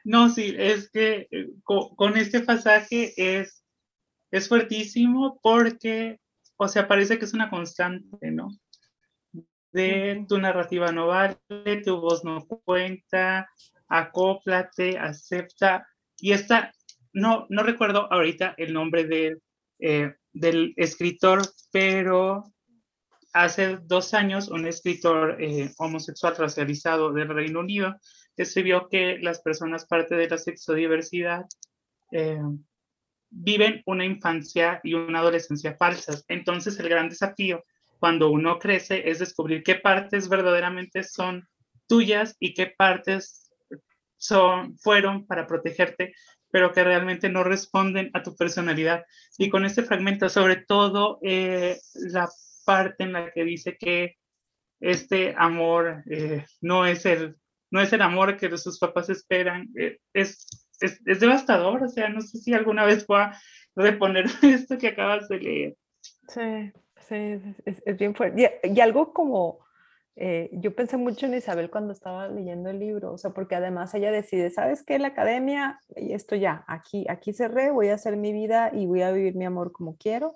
C: no, sí, es que eh, con, este pasaje es, es fuertísimo porque, o sea, parece que es una constante, ¿no? de tu narrativa no vale, tu voz no cuenta, acóplate, acepta. Y esta, no, no recuerdo ahorita el nombre de, eh, del escritor, pero hace dos años, un escritor eh, homosexual racializado del Reino Unido escribió que las personas parte de la sexodiversidad eh, viven una infancia y una adolescencia falsas. Entonces, el gran desafío cuando uno crece es descubrir qué partes verdaderamente son tuyas y qué partes son, fueron para protegerte, pero que realmente no responden a tu personalidad. Y con este fragmento, sobre todo eh, la parte en la que dice que este amor eh, no, es el, no es el amor que sus papás esperan, eh, es, es, es, devastador, o sea, no sé si alguna vez voy a reponer esto que acabas de leer.
A: Sí, sí, es, es bien fuerte. Y, y algo como eh, yo pensé mucho en Isabel cuando estaba leyendo el libro, o sea, porque además ella decide, ¿sabes qué? La academia, esto ya, aquí, aquí cerré, voy a hacer mi vida y voy a vivir mi amor como quiero.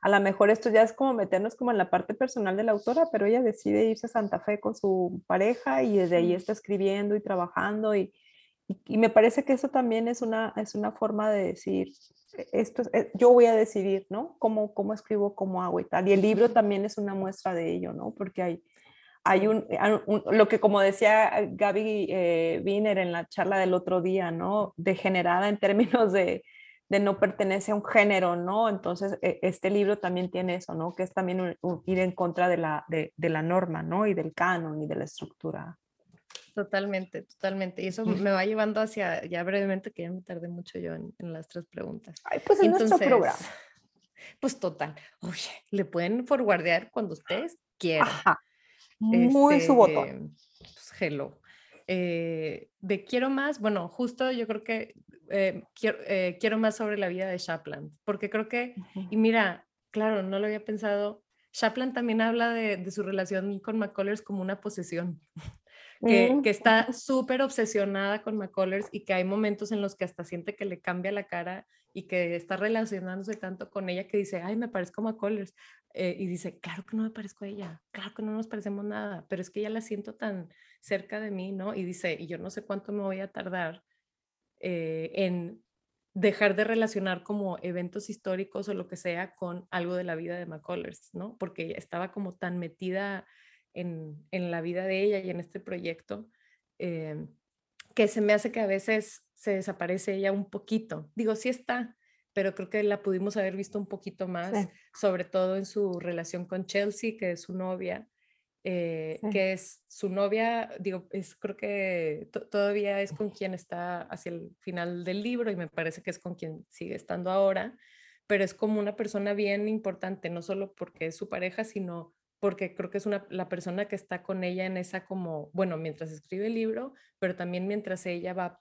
A: A lo mejor esto ya es como meternos como en la parte personal de la autora, pero ella decide irse a Santa Fe con su pareja y desde ahí está escribiendo y trabajando y, y, me parece que eso también es una, es una forma de decir, e, esto eh, yo voy a decidir, ¿no? Cómo, cómo escribo, cómo hago y tal. Y el libro también es una muestra de ello, ¿no? Porque hay, hay un, lo que como decía Gaby eh, Wiener en la charla del otro día, ¿no? Degenerada en términos de, de no pertenece a un género, ¿no? Entonces, e, este libro también tiene eso, ¿no? Que es también ir en contra de la, de, de, la norma, ¿no? Y del canon y de la estructura.
B: Totalmente, totalmente. Y eso me va llevando hacia, ya brevemente, que ya me tardé mucho yo en, en las tres preguntas.
A: Ay, pues en nuestro programa.
B: Pues total. Oye, le pueden forwardear cuando ustedes quieran.
A: Ajá. Muy este, su botón.
B: Pues, hello. Eh, de quiero más, bueno, justo yo creo que eh, quiero, eh, quiero, más sobre la vida de Shapland, porque creo que, y mira, claro, no lo había pensado, Shapland también habla de, de su relación con McCullers como una posesión. Que, mm. que, está súper obsesionada con McCullers y que hay momentos en los que hasta siente que le cambia la cara y que está relacionándose tanto con ella que dice, ay, me parezco a McCullers. Eh, y dice, claro que no me parezco a ella, claro que no nos parecemos nada, pero es que ya la siento tan cerca de mí, ¿no? Y dice, y yo no sé cuánto me voy a tardar eh, en dejar de relacionar como eventos históricos o lo que sea con algo de la vida de McCullers, ¿no? Porque estaba como tan metida en, en la vida de ella y en este proyecto, eh, que se me hace que a veces se desaparece ella un poquito. Digo, sí está, pero creo que la pudimos haber visto un poquito más, sobre todo en su relación con Chelsea, que es su novia, eh, que es su novia, digo, es, creo que todavía es con quien está hacia el final del libro y me parece que es con quien sigue estando ahora, pero es como una persona bien importante, no solo porque es su pareja, sino porque creo que es una, la persona que está con ella en esa como, bueno, mientras escribe el libro, pero también mientras ella va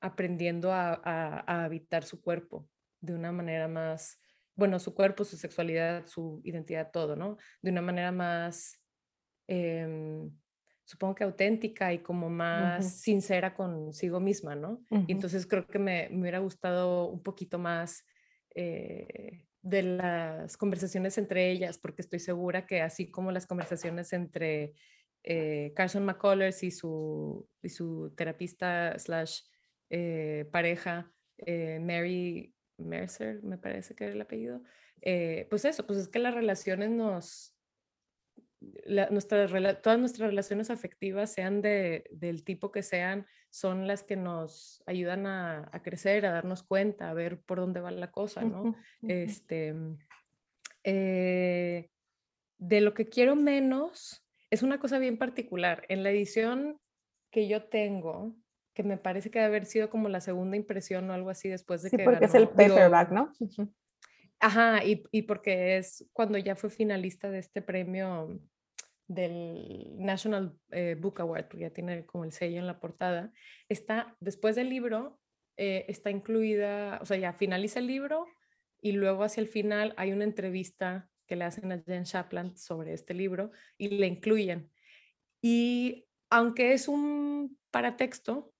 B: aprendiendo a, a habitar su cuerpo de una manera más, bueno, su cuerpo, su sexualidad, su identidad, todo, ¿no? De una manera más, eh, supongo que auténtica y como más uh -huh. sincera consigo misma, ¿no? Uh -huh. Y entonces creo que me, me, hubiera gustado un poquito más eh, de las conversaciones entre ellas, porque estoy segura que así como las conversaciones entre eh, Carson McCullers y su, y su terapista slash eh, pareja, Mary Mercer, me parece que era el apellido, pues eso, pues es que las relaciones nos, la, nuestras, todas nuestras relaciones afectivas, sean de, del tipo que sean, son las que nos ayudan a, a, crecer, a darnos cuenta, a ver por dónde va la cosa, ¿no? Uh -huh, uh -huh. Este, eh, de lo que quiero menos, es una cosa bien particular. En la edición que yo tengo, que me parece que debe haber sido como la segunda impresión o algo así después de
A: sí,
B: que
A: porque ganó, es el paperback, ¿no? Uh -huh.
B: Ajá, y, y, porque es cuando ya fue finalista de este premio del National eh, Book Award, porque ya tiene como el sello en la portada, está, después del libro, eh, está incluida, o sea, ya finaliza el libro y luego hacia el final hay una entrevista que le hacen a Jen Shapland sobre este libro y le incluyen. Y aunque es un paratexto,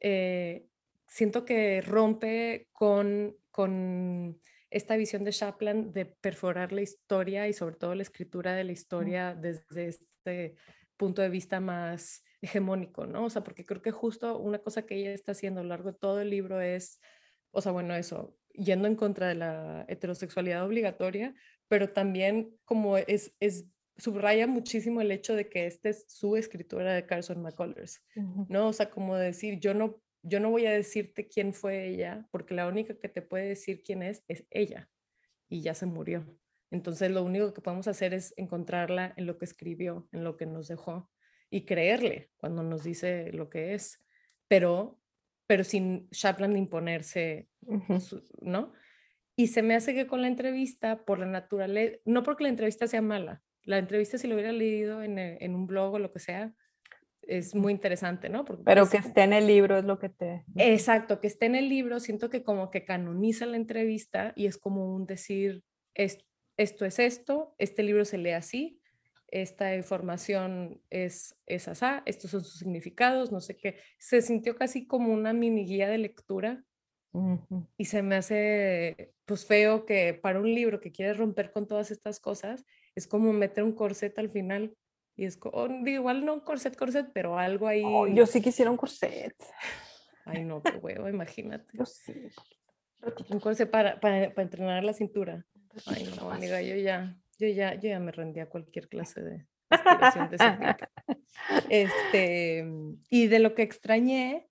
B: eh, siento que rompe con, con esta visión de Shapland de perforar la historia y sobre todo la escritura de la historia desde este punto de vista más hegemónico, ¿no? O sea, porque creo que justo una cosa que ella está haciendo a lo largo de todo el libro es, o sea, bueno, eso, yendo en contra de la heterosexualidad obligatoria, pero también como es, es subraya muchísimo el hecho de que esta es su escritura de Carson McCullers, ¿no? O sea, como decir, yo no, yo no voy a decirte quién fue ella, porque la única que te puede decir quién es es ella, y ya se murió. Entonces, lo único que podemos hacer es encontrarla en lo que escribió, en lo que nos dejó, y creerle cuando nos dice lo que es, pero, pero sin Chapland imponerse, ¿no? Y se me hace que con la entrevista, por la naturaleza, no porque la entrevista sea mala, la entrevista si lo hubiera leído en, eh, en un blog o lo que sea, es muy interesante, ¿no?
A: Pero que esté en el libro es lo que te...
B: Exacto, que esté en el libro, siento que como que canoniza la entrevista y es como un decir, esto es esto, este libro se lee así, esta información es, es asá, estos son sus significados, no sé qué. Se sintió casi como una mini guía de lectura y se me hace pues feo que para un libro que quiere romper con todas estas cosas, es como meter un corset al final. Y es oh, igual no corset, corset, pero algo ahí.
A: yo sí quisiera un corset.
B: Ay, no, qué huevo, imagínate.
A: Yo sí.
B: Un corset para, para, para, entrenar la cintura. Ay, no, amiga, yo ya, yo ya, yo ya me rendí a cualquier clase de aspiración de ese Este, y de lo que extrañé,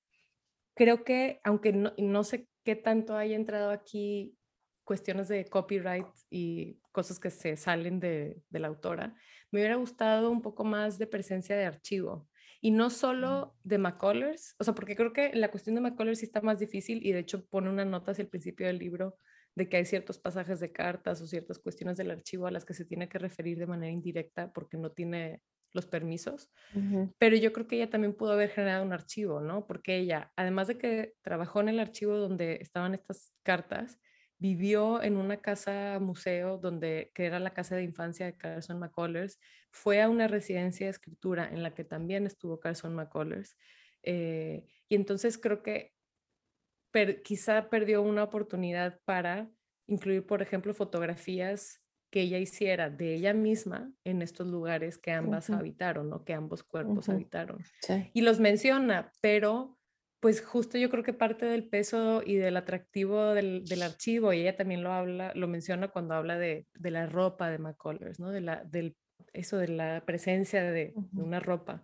B: creo que, aunque no, no sé qué tanto haya entrado aquí cuestiones de copyright y cosas que se salen de, de, la autora, me hubiera gustado un poco más de presencia de archivo. Y no solo de McCullers, o sea, porque creo que la cuestión de McCullers sí está más difícil y de hecho pone una nota hacia el principio del libro de que hay ciertos pasajes de cartas o ciertas cuestiones del archivo a las que se tiene que referir de manera indirecta porque no tiene los permisos, pero yo creo que ella también pudo haber generado un archivo, ¿no? Porque ella, además de que trabajó en el archivo donde estaban estas cartas, vivió en una casa museo donde que era la casa de infancia de Carson McCullers, fue a una residencia de escritura en la que también estuvo Carson McCullers, eh, y entonces creo que quizá perdió una oportunidad para incluir, por ejemplo, fotografías que ella hiciera de ella misma en estos lugares que ambas habitaron, ¿no? Que ambos cuerpos habitaron. Y los menciona, pero pues justo yo creo que parte del peso y del atractivo del, archivo, y ella también lo habla, lo menciona cuando habla de, la ropa de McCullers, ¿no? De la, del, eso de la presencia de, una ropa.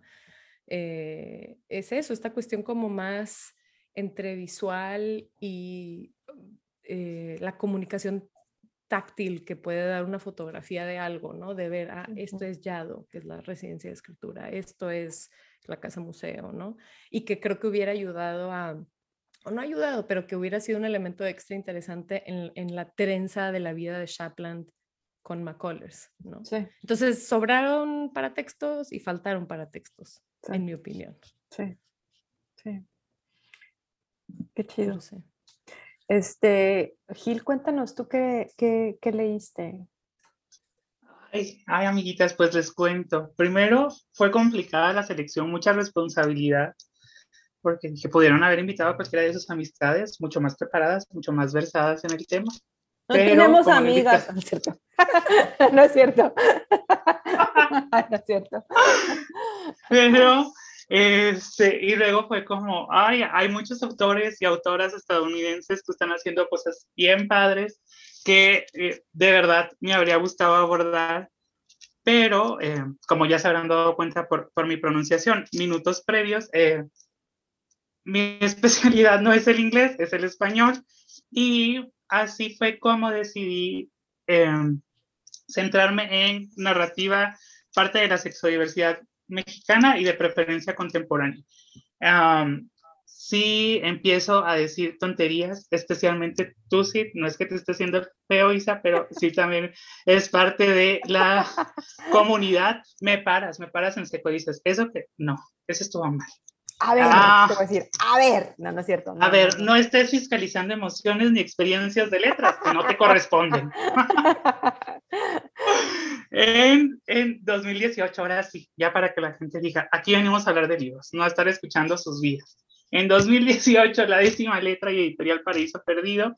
B: Eh, es eso, esta cuestión como más entre visual y eh, la comunicación táctil que puede dar una fotografía de algo, ¿no? De ver, ah, esto es Yado, que es la residencia de escritura, esto es la casa museo, ¿no? Y que creo que hubiera ayudado a, o no ayudado, pero que hubiera sido un elemento extra interesante en, en la trenza de la vida de Shapland con McCullers, ¿no? Sí. Entonces, sobraron para textos y faltaron para textos, en mi opinión.
A: Sí, sí. Qué chido. Este, Gil, cuéntanos tú qué, qué, qué leíste.
C: Ay, ay, amiguitas, pues les cuento. Primero, fue complicada la selección, mucha responsabilidad, porque que pudieron haber invitado a cualquiera de sus amistades, mucho más preparadas, mucho más versadas en el tema.
A: No tenemos amigas, no es cierto. no es cierto. no es cierto.
C: Pero este, y luego fue como, ay, hay muchos autores y autoras estadounidenses que están haciendo cosas bien padres que eh, de verdad me habría gustado abordar, pero eh, como ya se habrán dado cuenta por, por mi pronunciación, minutos previos, eh, mi especialidad no es el inglés, es el español, y así fue como decidí centrarme en narrativa, parte de la sexodiversidad mexicana y de preferencia contemporánea. Sí empiezo a decir tonterías, especialmente tú, sí, no es que te esté haciendo feo, Isa, pero sí también es parte de la comunidad. Me paras, me paras en seco dices, eso que no, eso estuvo mal.
A: A ver, ah. te voy a decir, a ver, no, no es cierto.
C: a ver, no, estés fiscalizando emociones ni experiencias de letras que no te corresponden. en, en 2018, ahora sí, ya para que la gente diga, aquí venimos a hablar de libros, no a estar escuchando sus vidas. En 2018, la décima letra y editorial Paraíso Perdido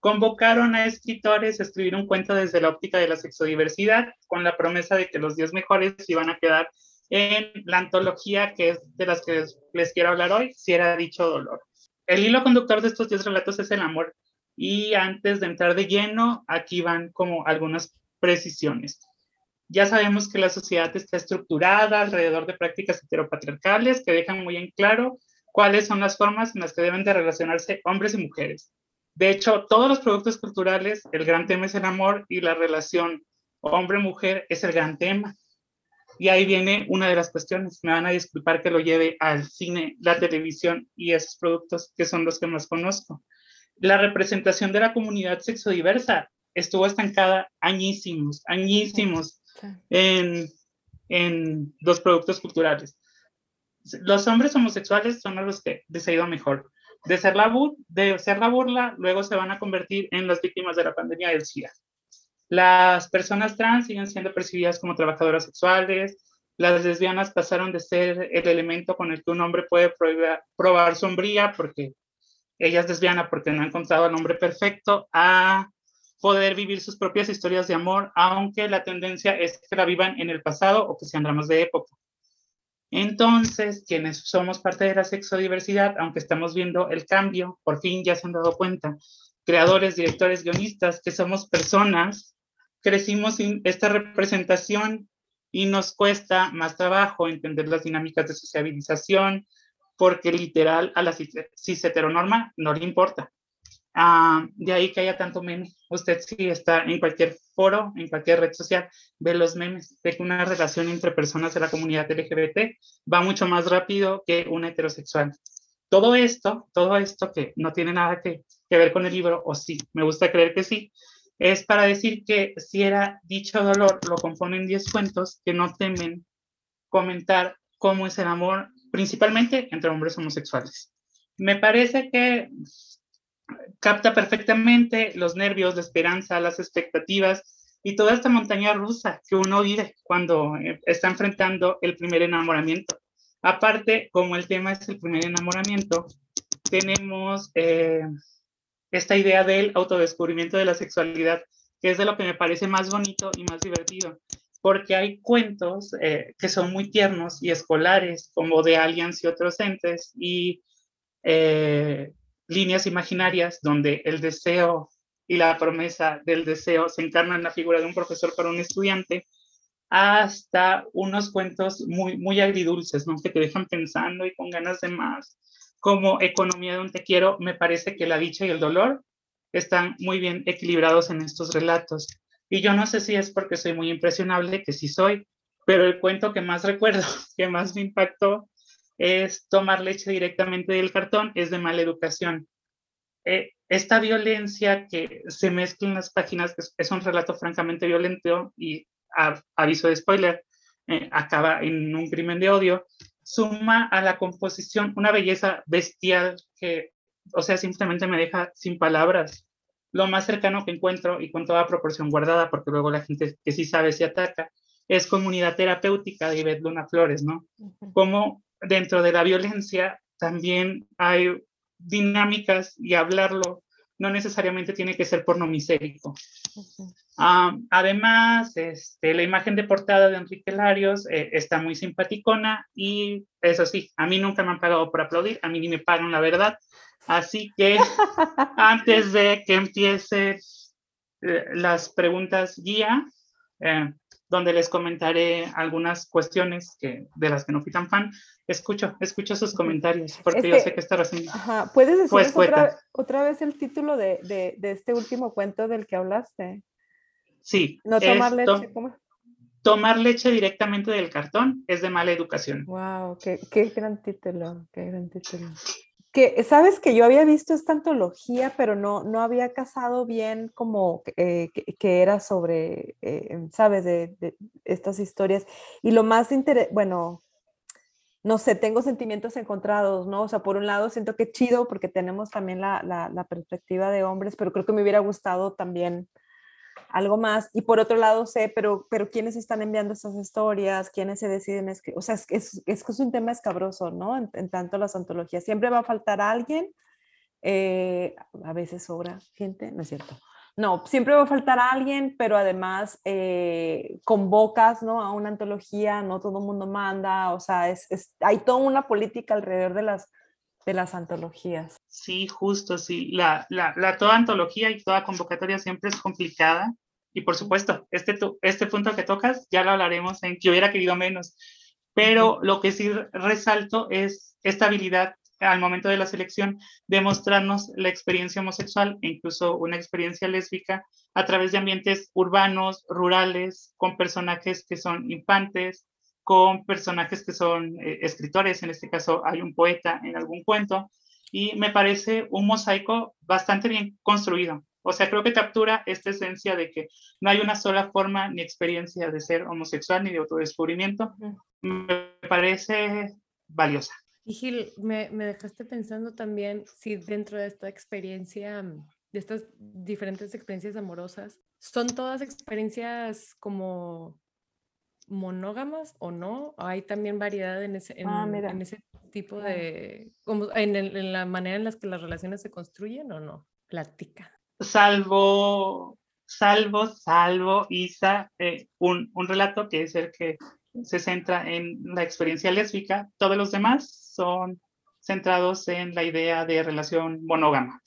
C: convocaron a escritores a escribir un cuento desde la óptica de la sexodiversidad, con la promesa de que los 10 mejores iban a quedar en la antología que es de las que les quiero hablar hoy, si era dicho dolor. El hilo conductor de estos 10 relatos es el amor. Y antes de entrar de lleno, aquí van como algunas precisiones. Ya sabemos que la sociedad está estructurada alrededor de prácticas heteropatriarcales que dejan muy en claro cuáles son las formas en las que deben de relacionarse hombres y mujeres. De hecho, todos los productos culturales, el gran tema es el amor y la relación hombre-mujer es el gran tema. Y ahí viene una de las cuestiones. Me van a disculpar que lo lleve al cine, la televisión y esos productos que son los que más conozco. La representación de la comunidad sexodiversa estuvo estancada añísimos, añísimos en, en los productos culturales. Los hombres homosexuales son los que les ha ido mejor. De ser, la de ser la burla, luego se van a convertir en las víctimas de la pandemia del SIDA. Las personas trans siguen siendo percibidas como trabajadoras sexuales. Las lesbianas pasaron de ser el elemento con el que un hombre puede probar sombría porque ella es lesbiana porque no ha encontrado al hombre perfecto a poder vivir sus propias historias de amor, aunque la tendencia es que la vivan en el pasado o que sean dramas de época. Entonces, quienes somos parte de la sexodiversidad, aunque estamos viendo el cambio, por fin ya se han dado cuenta, creadores, directores, guionistas, que somos personas, crecimos sin esta representación y nos cuesta más trabajo entender las dinámicas de sociabilización, porque literal a la cis heteronorma no le importa. Ah, de ahí que haya tanto meme. Usted sí está en cualquier foro, en cualquier red social, ve los memes, ve que una relación entre personas de la comunidad LGBT va mucho más rápido que una heterosexual. Todo esto, todo esto que no tiene nada que, que ver con el libro, o sí, me gusta creer que sí, es para decir que si era dicho dolor, lo componen 10 cuentos que no temen comentar cómo es el amor, principalmente entre hombres homosexuales. Me parece que capta perfectamente los nervios, la esperanza, las expectativas y toda esta montaña rusa que uno vive cuando eh, está enfrentando el primer enamoramiento. Aparte, como el tema es el primer enamoramiento, tenemos eh, esta idea del autodescubrimiento de la sexualidad, que es de lo que me parece más bonito y más divertido, porque hay cuentos eh, que son muy tiernos y escolares, como de Aliens y otros entes, y líneas imaginarias donde el deseo y la promesa del deseo se encarnan en la figura de un profesor para un estudiante, hasta unos cuentos muy, muy agridulces, ¿no? que te dejan pensando y con ganas de más. Como Economía de un te quiero, me parece que la dicha y el dolor están muy bien equilibrados en estos relatos. Y yo no sé si es porque soy muy impresionable, que sí soy, pero el cuento que más recuerdo, que más me impactó, es tomar leche directamente del cartón, es de mala educación. Eh, esta violencia que se mezcla en las páginas, es, un relato francamente violento y aviso de spoiler, eh, acaba en un crimen de odio, suma a la composición una belleza bestial que, o sea, simplemente me deja sin palabras. Lo más cercano que encuentro, y con toda proporción guardada, porque luego la gente que sí sabe se ataca, es comunidad terapéutica de Ivette Luna Flores, ¿no? Como dentro de la violencia también hay dinámicas y hablarlo no necesariamente tiene que ser pornomisérico. Ah, además, este, la imagen de portada de Enrique Larios eh, está muy simpaticona y eso sí, a mí nunca me han pagado por aplaudir, a mí ni me pagan la verdad. Así que antes de que empiece eh, las preguntas guía, eh, donde les comentaré algunas cuestiones que, de las que no fui tan fan. Escucho, escucho sus comentarios, porque yo sé que está haciendo.
A: Ajá. ¿Puedes decir pues, otra, otra, vez el título de, de, de, este último cuento del que hablaste?
C: Sí.
A: No tomar leche, ¿cómo?
C: Tomar leche directamente del cartón es de mala educación.
A: Wow, qué, qué gran título, qué gran título que sabes que yo había visto esta antología, pero no, no había casado bien como eh, que, era sobre, eh, sabes, de, estas historias. Y lo más interesante, bueno, no sé, tengo sentimientos encontrados, ¿no? O sea, por un lado siento que chido porque tenemos también la, la perspectiva de hombres, pero creo que me hubiera gustado también algo más. Y por otro lado sé, pero, pero ¿quiénes están enviando estas historias? ¿Quiénes se deciden escribir? O sea, es, es, es, un tema escabroso, ¿no? En, tanto las antologías. Siempre va a faltar alguien. Eh, a veces sobra gente, no es cierto. No, siempre va a faltar alguien, pero además eh, convocas ¿no? a una antología, no todo el mundo manda, o sea, es, es, hay toda una política alrededor de las, de las antologías.
C: Sí, justo, sí. La, la, la, toda antología y toda convocatoria siempre es complicada y por supuesto, este, este punto que tocas ya lo hablaremos en que hubiera querido menos, pero lo que sí resalto es esta habilidad al momento de la selección de mostrarnos la experiencia homosexual e incluso una experiencia lésbica a través de ambientes urbanos, rurales, con personajes que son infantes, con personajes que son eh, escritores, en este caso hay un poeta en algún cuento, y me parece un mosaico bastante bien construido. O sea, creo que captura esta esencia de que no hay una sola forma ni experiencia de ser homosexual ni de autodescubrimiento. Me parece valiosa.
B: Y Gil, me, me dejaste pensando también si dentro de esta experiencia, de estas diferentes experiencias amorosas, son todas experiencias como monógamas o no? ¿Hay también variedad en ese, en, ah, en ese tipo de, como en, en, la manera en las que las relaciones se construyen o no? Platica.
C: Salvo, salvo, salvo, Isa, eh, un, un relato que es el que se centra en la experiencia lésbica, todos los demás son centrados en la idea de relación monógama.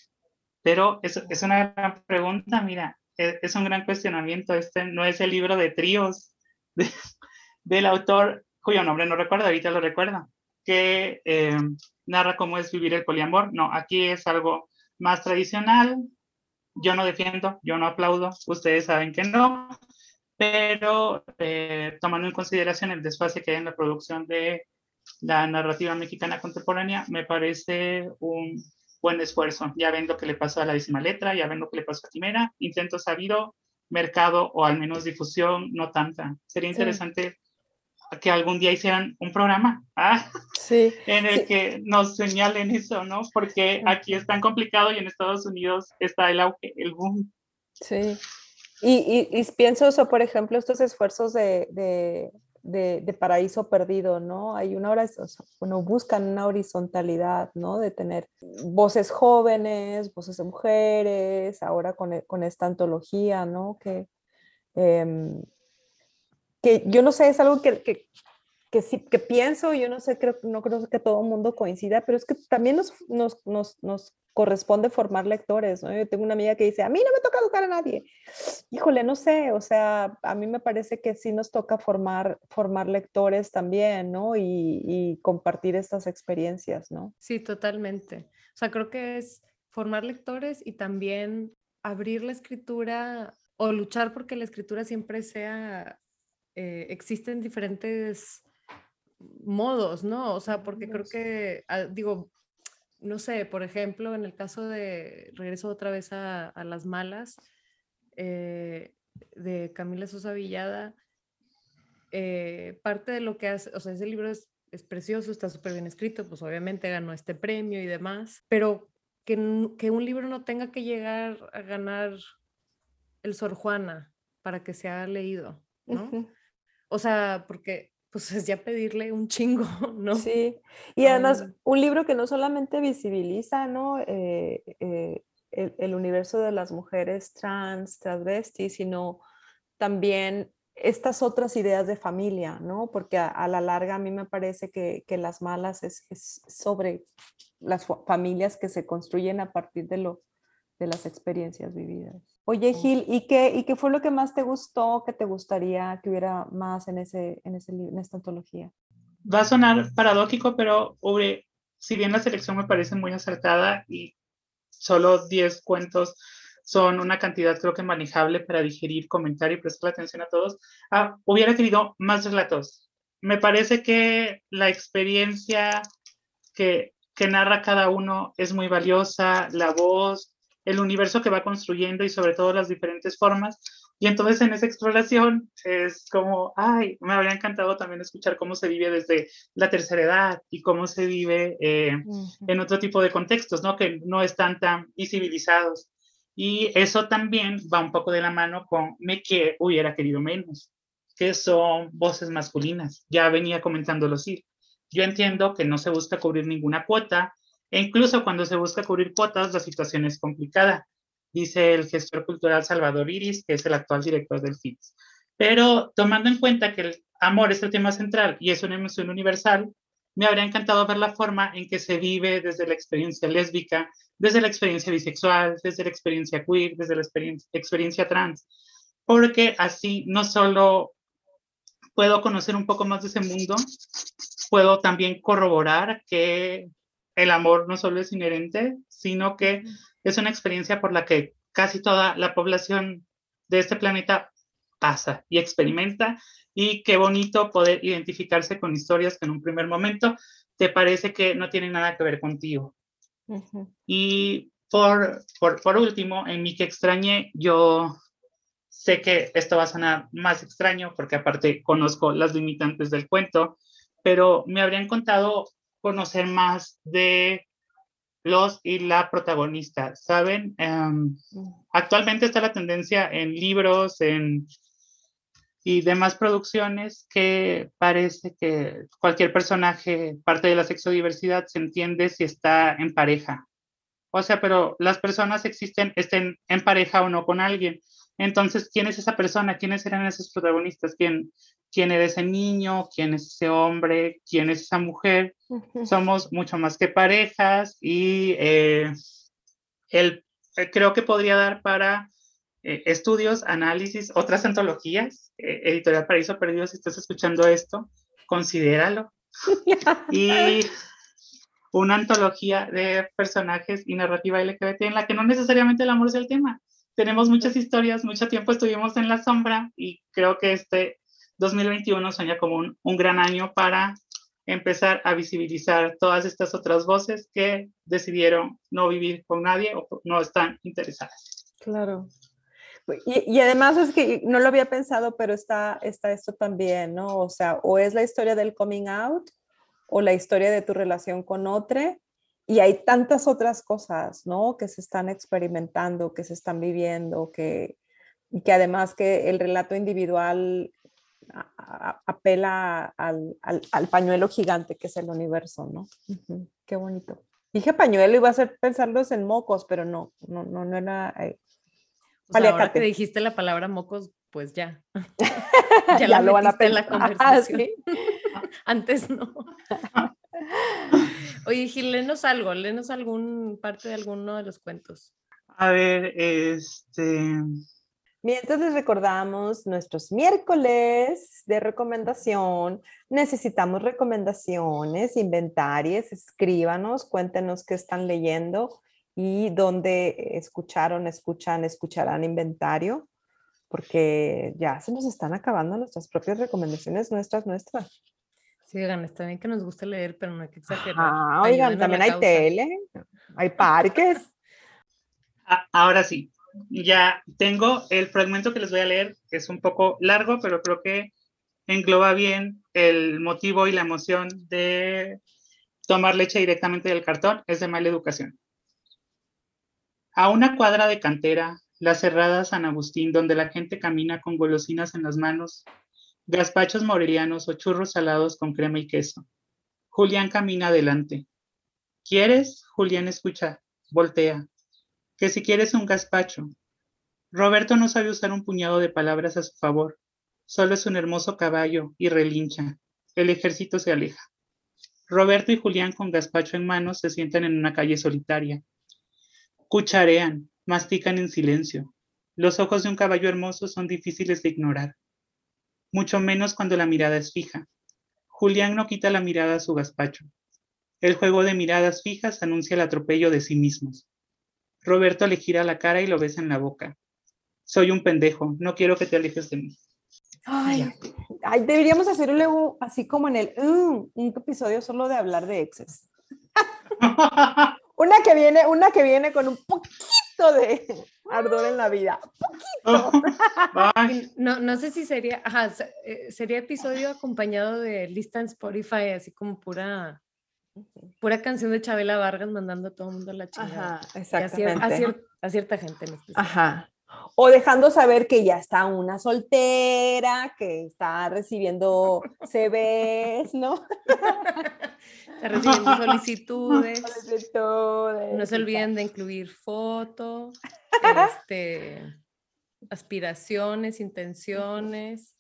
C: Pero es, es una gran pregunta, mira, es, es, un gran cuestionamiento. Este no es el libro de tríos del autor, cuyo nombre no recuerdo, ahorita lo recuerdo, que eh, narra cómo es vivir el poliamor. No, aquí es algo más tradicional. Yo no defiendo, yo no aplaudo, ustedes saben que no, pero eh, tomando en consideración el desfase que hay en la producción de la narrativa mexicana contemporánea, me parece un buen esfuerzo. Ya ven lo que le pasó a la décima letra, ya ven lo que le pasó a Quimera, intento sabido, mercado o al menos difusión, no tanta. Sería interesante que algún día hicieran un programa ¿ah?
A: sí,
C: en el que nos señalen eso, ¿no? Porque aquí es tan complicado y en Estados Unidos está el auge, el boom.
A: Sí. Y, y, pienso eso, por ejemplo, estos esfuerzos de, de, de, paraíso perdido, ¿no? Hay una hora, bueno, buscan una horizontalidad, ¿no? De tener voces jóvenes, voces de mujeres, ahora con, con esta antología, ¿no? Que, em, que yo no sé, es algo que, que, que, sí, que pienso, yo no sé, creo, no creo que todo el mundo coincida, pero es que también nos, nos, nos, nos corresponde formar lectores, ¿no? Yo tengo una amiga que dice, a mí no me toca educar a nadie. Híjole, no sé, o sea, a mí me parece que sí nos toca formar, formar lectores también, ¿no? Y, y compartir estas experiencias, ¿no?
B: Sí, totalmente. O sea, creo que es formar lectores y también abrir la escritura o luchar porque la escritura siempre sea, eh, existen diferentes modos, ¿no? O sea, porque creo que, ah, digo, no sé, por ejemplo, en el caso de, regreso otra vez a, Las Malas, eh, de Camila Sosa Villada, eh, parte de lo que hace, o sea, ese libro es, precioso, está súper bien escrito, pues obviamente ganó este premio y demás, pero que, que, un libro no tenga que llegar a ganar el Sor Juana para que sea leído, ¿no? O sea, porque pues es ya pedirle un chingo, ¿no?
A: Sí, y además un libro que no solamente visibiliza, ¿no? Eh, eh, el, universo de las mujeres trans, transvestis, sino también estas otras ideas de familia, ¿no? Porque a, la larga a mí me parece que, Las Malas es, es, sobre las familias que se construyen a partir de, lo, de las experiencias vividas. Oye, Gil, ¿y qué, ¿y qué fue lo que más te gustó, que te gustaría que hubiera más en, ese, en, ese, en esta antología?
C: Va a sonar paradójico, pero si bien la selección me parece muy acertada y solo 10 cuentos son una cantidad creo que manejable para digerir, comentar y prestar atención a todos, ah, hubiera querido más relatos. Me parece que la experiencia que, que narra cada uno es muy valiosa, la voz, el universo que va construyendo y sobre todo las diferentes formas. Y entonces en esa exploración es como, ay, me habría encantado también escuchar cómo se vive desde la tercera edad y cómo se vive eh, en otro tipo de contextos, ¿no? Que no están tan visibilizados. Y eso también va un poco de la mano con me que hubiera querido menos, que son voces masculinas. Ya venía comentándolo, sí. Yo entiendo que no se busca cubrir ninguna cuota, e incluso cuando se busca cubrir cuotas, la situación es complicada, dice el gestor cultural Salvador Iris, que es el actual director del FITS. Pero tomando en cuenta que el amor es el tema central y es una emoción universal, me habría encantado ver la forma en que se vive desde la experiencia lésbica, desde la experiencia bisexual, desde la experiencia queer, desde la experiencia, experiencia trans. porque así no solo puedo conocer un poco más de ese mundo, puedo también corroborar que el amor no solo es inherente, sino que es una experiencia por la que casi toda la población de este planeta pasa y experimenta. Y qué bonito poder identificarse con historias que en un primer momento te parece que no tienen nada que ver contigo. Y por, por, por, último, en mi que extrañé, yo sé que esto va a sonar más extraño porque aparte conozco las limitantes del cuento, pero me habrían contado conocer más de los y la protagonista, ¿saben? Em, actualmente está la tendencia en libros, en y demás producciones que parece que cualquier personaje, parte de la sexodiversidad, se entiende si está en pareja. O sea, pero las personas existen, estén en pareja o no con alguien. Entonces, ¿quién es esa persona? ¿Quiénes eran esos protagonistas? ¿Quién, quién era ese niño? ¿Quién es ese hombre? ¿Quién es esa mujer? Somos mucho más que parejas y eh, el, eh, creo que podría dar para eh, estudios, análisis, otras antologías. Editorial Paraíso Perdido, si estás escuchando esto, considéralo. y una antología de personajes y narrativa LGBT en la que no necesariamente el amor es el tema. Tenemos muchas historias, mucho tiempo estuvimos en la sombra y creo que este 2021 sueña como un, un gran año para empezar a visibilizar todas estas otras voces que decidieron no vivir con nadie o no están interesadas.
A: Claro. Y, además es que no lo había pensado, pero está, está esto también, ¿no? O sea, o es la historia del coming out o la historia de tu relación con otro. Y hay tantas otras cosas, ¿no? Que se están experimentando, que se están viviendo, que, que además que el relato individual apela al, al, pañuelo gigante que es el universo, ¿no? Qué bonito. Dije pañuelo, iba a hacer pensarlos en mocos, pero no, no, no, no era eh,
B: ahora que dijiste la palabra mocos, pues ya. ya, lo van a en la ah, conversación. Antes no. Oye, Gil, léenos algo, léenos algún parte de alguno de los cuentos.
C: A ver, este.
A: Mientras les recordamos nuestros miércoles de recomendación, necesitamos recomendaciones, inventarios, escríbanos, cuéntenos qué están leyendo y donde escucharon, escuchan, escucharán inventario, porque ya se nos están acabando nuestras propias recomendaciones, nuestras, nuestras.
B: Sí, oigan, está bien que nos guste leer, pero no hay que exagerar.
A: Ah, oigan, también hay tele, hay parques.
C: Ahora sí, ya tengo el fragmento que les voy a leer, que es un poco largo, pero creo que engloba bien el motivo y la emoción de tomar leche directamente del cartón, es de mala educación. A una cuadra de cantera, la cerrada San Agustín, donde la gente camina con golosinas en las manos, gazpachos morelianos o churros salados con crema y queso. Julián camina adelante. ¿Quieres? Julián escucha, voltea. Que si quieres un gazpacho. Roberto no sabe usar un puñado de palabras a su favor. Solo es un hermoso caballo y relincha. El ejército se aleja. Roberto y Julián con gazpacho en manos se sientan en una calle solitaria. Cucharean, mastican en silencio. Los ojos de un caballo hermoso son difíciles de ignorar, mucho menos cuando la mirada es fija. Julián no quita la mirada a su gazpacho. El juego de miradas fijas anuncia el atropello de sí mismos. Roberto le gira la cara y lo besa en la boca. Soy un pendejo, no quiero que te alejes de mí.
A: Ay, deberíamos hacer luego así como en el mm, un episodio solo de hablar de exes. Una que viene, una que viene con un poquito de ardor en la vida. Poquito.
B: No, no sé si sería, ajá, eh, sería episodio acompañado de lista en Spotify, así como pura, pura canción de Chabela Vargas mandando a todo el mundo a la chingada.
A: Ajá, exactamente.
B: A, cierta gente en
A: especial. Ajá. O dejando saber que ya está una soltera, que está recibiendo CVs, ¿no?
B: Está recibiendo solicitudes. No se olviden de incluir fotos, este, aspiraciones, intenciones.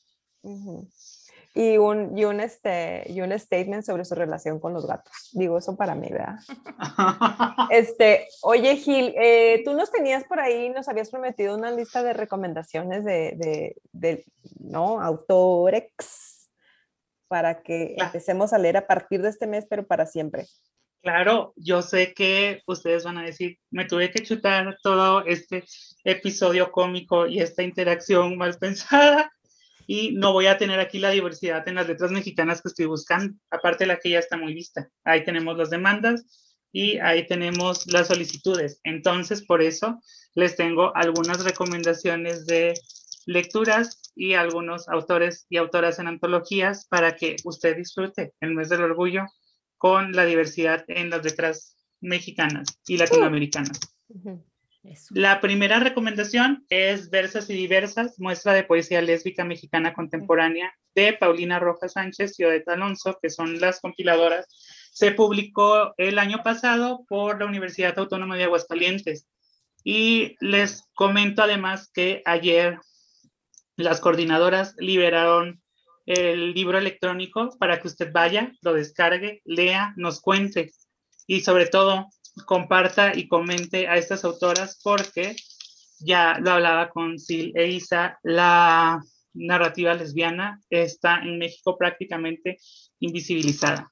A: Y un, y un, este, y un statement sobre su relación con los gatos. Digo eso para mí, ¿verdad? Este, oye, Gil, eh, tú nos tenías por ahí, nos habías prometido una lista de recomendaciones de, de, de ¿no? Autorex para que empecemos a leer a partir de este mes, pero para siempre.
C: Claro, yo sé que ustedes van a decir, me tuve que chutar todo este episodio cómico y esta interacción mal pensada y no voy a tener aquí la diversidad en las letras mexicanas que estoy buscando, aparte de la que ya está muy vista. Ahí tenemos las demandas y ahí tenemos las solicitudes. Entonces, por eso les tengo algunas recomendaciones de lecturas y algunos autores y autoras en antologías para que usted disfrute el mes del orgullo con la diversidad en las letras mexicanas y latinoamericanas. La primera recomendación es Versas y Diversas, muestra de poesía lésbica mexicana contemporánea de Paulina Rojas Sánchez y Odeta Alonso, que son las compiladoras. Se publicó el año pasado por la Universidad Autónoma de Aguascalientes. Y les comento además que ayer las coordinadoras liberaron el libro electrónico para que usted vaya, lo descargue, lea, nos cuente y sobre todo comparta y comente a estas autoras porque ya lo hablaba con Sil e Isa, la narrativa lesbiana está en México prácticamente invisibilizada.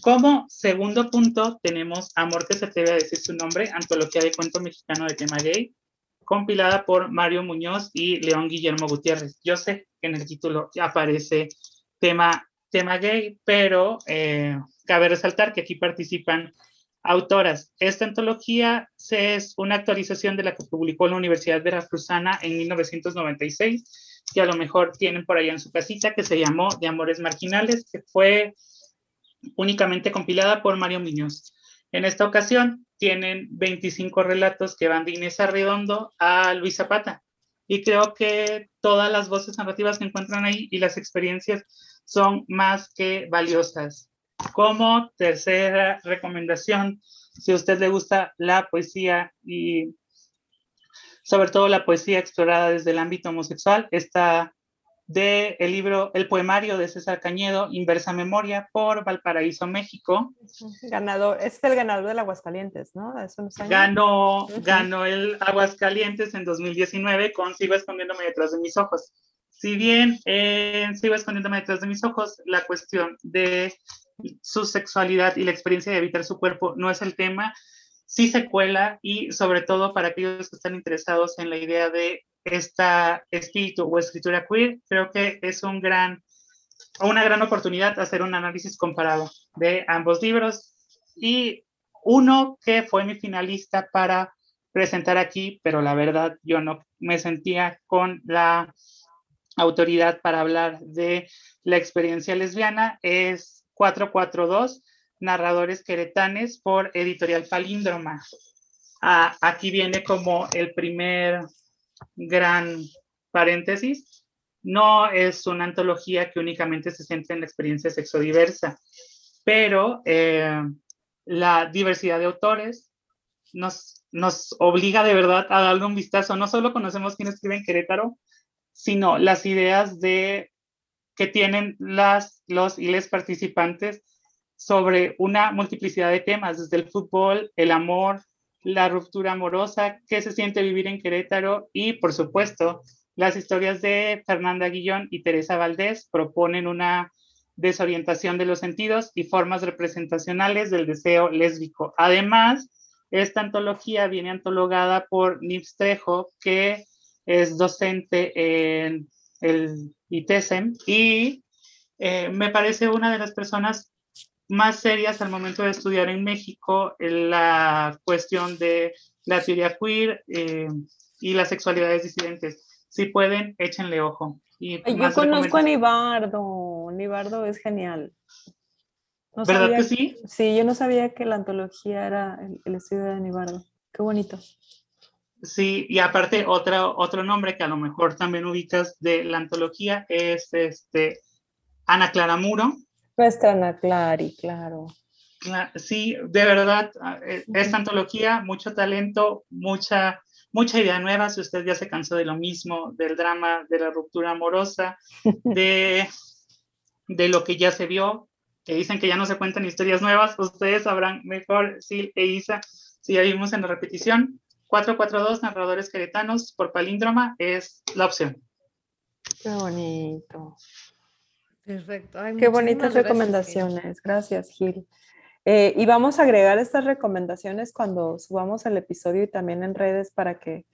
C: Como segundo punto tenemos Amor que se atreve a decir su nombre, antología de cuento mexicano de tema gay, compilada por Mario Muñoz y León Guillermo Gutiérrez. Yo sé que en el título aparece tema, tema gay, pero eh, cabe resaltar que aquí participan Autoras. Esta antología es una actualización de la que publicó la Universidad Veracruzana en 1996, que a lo mejor tienen por allá en su casita, que se llamó De Amores Marginales, que fue únicamente compilada por Mario Muñoz. En esta ocasión tienen 25 relatos que van de Inés Arredondo a Luis Zapata. Y creo que todas las voces narrativas que encuentran ahí y las experiencias son más que valiosas. Como tercera recomendación, si a usted le gusta la poesía y sobre todo la poesía explorada desde el ámbito homosexual, está de el libro El poemario de César Cañedo, Inversa Memoria, por Valparaíso, México.
A: Ganador, es el ganador del Aguascalientes, ¿no?
C: Ganó, ganó el Aguascalientes en 2019 con Sigo escondiéndome detrás de mis ojos. Si bien Sigo escondiéndome detrás de mis ojos, la cuestión de su sexualidad y la experiencia de evitar su cuerpo no es el tema, sí se cuela y sobre todo para aquellos que están interesados en la idea de esta espíritu o escritura queer, creo que es un gran, una gran oportunidad hacer un análisis comparado de ambos libros. Y uno que fue mi finalista para presentar aquí, pero la verdad yo no me sentía con la autoridad para hablar de la experiencia lesbiana es 442, Narradores Queretanes por Editorial Palíndroma. Ah, aquí viene como el primer gran paréntesis. No es una antología que únicamente se centra en la experiencia sexodiversa, pero eh, la diversidad de autores nos, nos obliga de verdad a darle un vistazo. No solo conocemos quién escribe en Querétaro, sino las ideas de que tienen las, los y les participantes sobre una multiplicidad de temas, desde el fútbol, el amor, la ruptura amorosa, qué se siente vivir en Querétaro y, por supuesto, las historias de Fernanda Guillón y Teresa Valdés proponen una desorientación de los sentidos y formas representacionales del deseo lésbico. Además, esta antología viene antologada por Nils Trejo, que es docente en el ITESEM, y eh, me parece una de las personas más serias al momento de estudiar en México en la cuestión de la teoría queer eh, y las sexualidades disidentes. Si pueden, échenle ojo.
A: Y yo conozco a Nibardo, Nibardo es genial.
C: ¿Verdad que sí?
A: Sí, yo no sabía que la antología era el, el estudio de Nibardo. Qué bonito.
C: Sí, y aparte otro, otro nombre que a lo mejor también ubicas de la antología es este, Ana Clara Muro.
A: Nuestra Ana Clari, claro.
C: Sí, de verdad, e, esta antología, mucho talento, mucha, mucha idea nueva, si usted ya se cansó de lo mismo, del drama, de la ruptura amorosa, de de lo que ya se vio, que dicen que ya no se cuentan historias nuevas, ustedes sabrán mejor, Sil e Isa, si ya vimos en la repetición. 442 narradores queretanos por palíndroma es la opción.
A: Qué bonito.
B: Perfecto.
A: Qué bonitas recomendaciones. Gracias, Gil. Eh, y vamos a agregar estas recomendaciones cuando subamos el episodio y también en redes para que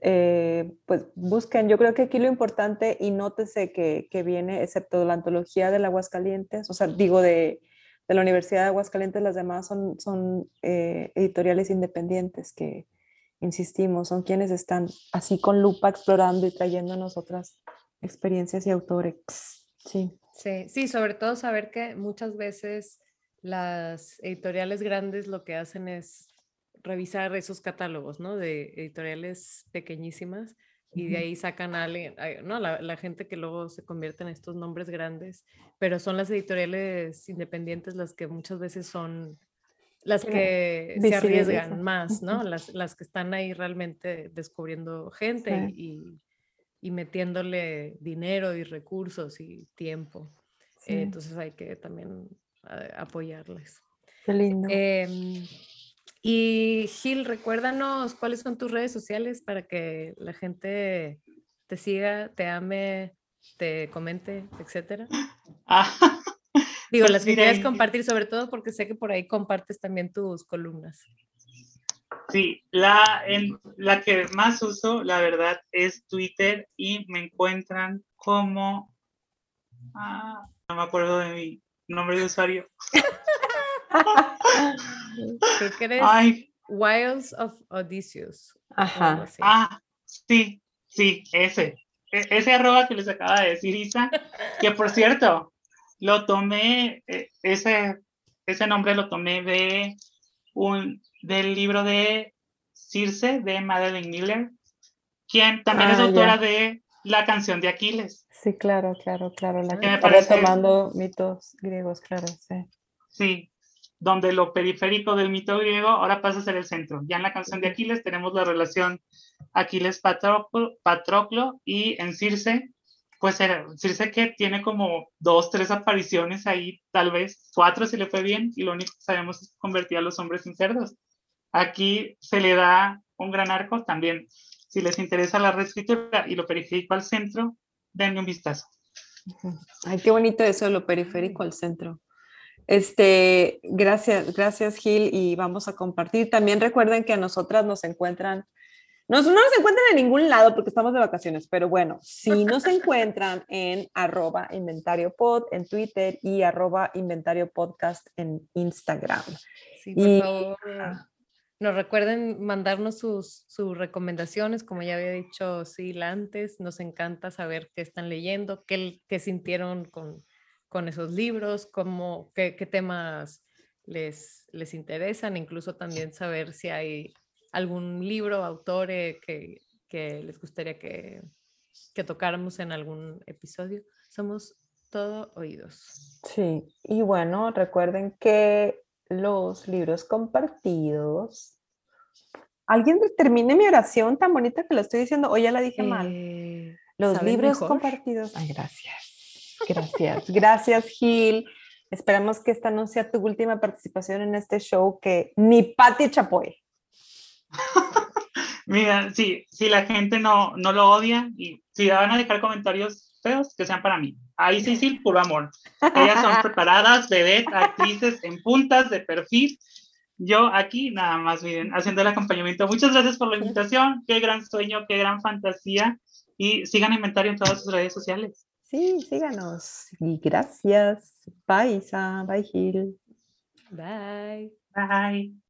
A: eh, pues busquen. Yo creo que aquí lo importante y nótese que, que viene, excepto la antología de Aguascalientes, o sea, digo de, de la Universidad de Aguascalientes, las demás son, son eh, editoriales independientes que, insistimos, son quienes están así con lupa explorando y trayéndonos otras experiencias y autores. Sí.
B: Sí, sí, sobre todo saber que muchas veces las editoriales grandes lo que hacen es revisar esos catálogos, ¿no? De editoriales pequeñísimas y de ahí sacan a alguien, ¿no? La, gente que luego se convierte en estos nombres grandes, pero son las editoriales independientes las que muchas veces son las que se arriesgan más, ¿no? Las, las, que están ahí realmente descubriendo gente y, y, metiéndole dinero y recursos y tiempo. entonces hay que también eh, apoyarles.
A: Qué lindo.
B: Em, y Gil, recuérdanos cuáles son tus redes sociales para que la gente te siga, te ame, te comente, etcétera. Ah, Digo, pues las que quieres compartir, sobre todo porque sé que por ahí compartes también tus columnas.
C: Sí, la, en, la que más uso, la verdad, es Twitter y me encuentran como... Ah, no me acuerdo de mi nombre de usuario.
B: Creo que eres Wilds of Odysseus.
C: Ajá. Ah, sí, sí, ese. E, ese arroba que les acaba de decir Isa, que por cierto, lo tomé, e, ese, ese nombre lo tomé de un, del libro de Circe de Madeleine Miller, quien también es ah, autora de La canción de Aquiles.
A: Sí, claro, claro, claro. La que, está retomando mitos griegos, claro, sí.
C: Sí, donde lo periférico del mito griego ahora pasa a ser el centro. Ya en la canción de Aquiles tenemos la relación Aquiles-Patroclo y en Circe, pues Circe que tiene como dos, tres apariciones ahí, tal vez cuatro si le fue bien, y lo único que sabemos es convertir a los hombres en cerdos. Aquí se le da un gran arco también. Si les interesa la reescritura y lo periférico al centro, denme un vistazo.
A: Ay, qué bonito eso, lo periférico al centro. Este, gracias, gracias Gil y vamos a compartir. También recuerden que a nosotras nos encuentran, no, no nos encuentran en ningún lado porque estamos de vacaciones, pero bueno, si nos encuentran en arroba inventario pod en Twitter y arroba inventario podcast en Instagram.
B: Sí, por favor. Nos recuerden mandarnos sus, sus, recomendaciones, como ya había dicho Sil antes, nos encanta saber qué están leyendo, qué, qué sintieron con, con esos libros, cómo, qué, temas les, les interesan, incluso también saber si hay algún libro, autor que, que les gustaría que, que tocáramos en algún episodio. Somos todo oídos.
A: Sí, y bueno, recuerden que los libros compartidos. ¿Alguien termine mi oración tan bonita que la estoy diciendo? O ya la dije mal. Eh, los libros compartidos. Ay, gracias. Gracias, gracias Gil. Esperamos que esta no sea tu última participación en este show que ni Pati Chapoy.
C: Mira, sí, si la gente no, no lo odia y si van a dejar comentarios feos, que sean para mí. Ahí sí, sí, puro amor. Ellas son preparadas, bebés, actrices en puntas de perfil. Yo aquí nada más, miren, haciendo el acompañamiento. Muchas gracias por la invitación. Qué gran sueño, qué gran fantasía. Y sigan inventario en todas sus redes sociales.
A: Sí, síganos. Y gracias. Bye, Isa. Bye, Gil.
B: Bye.
C: Bye.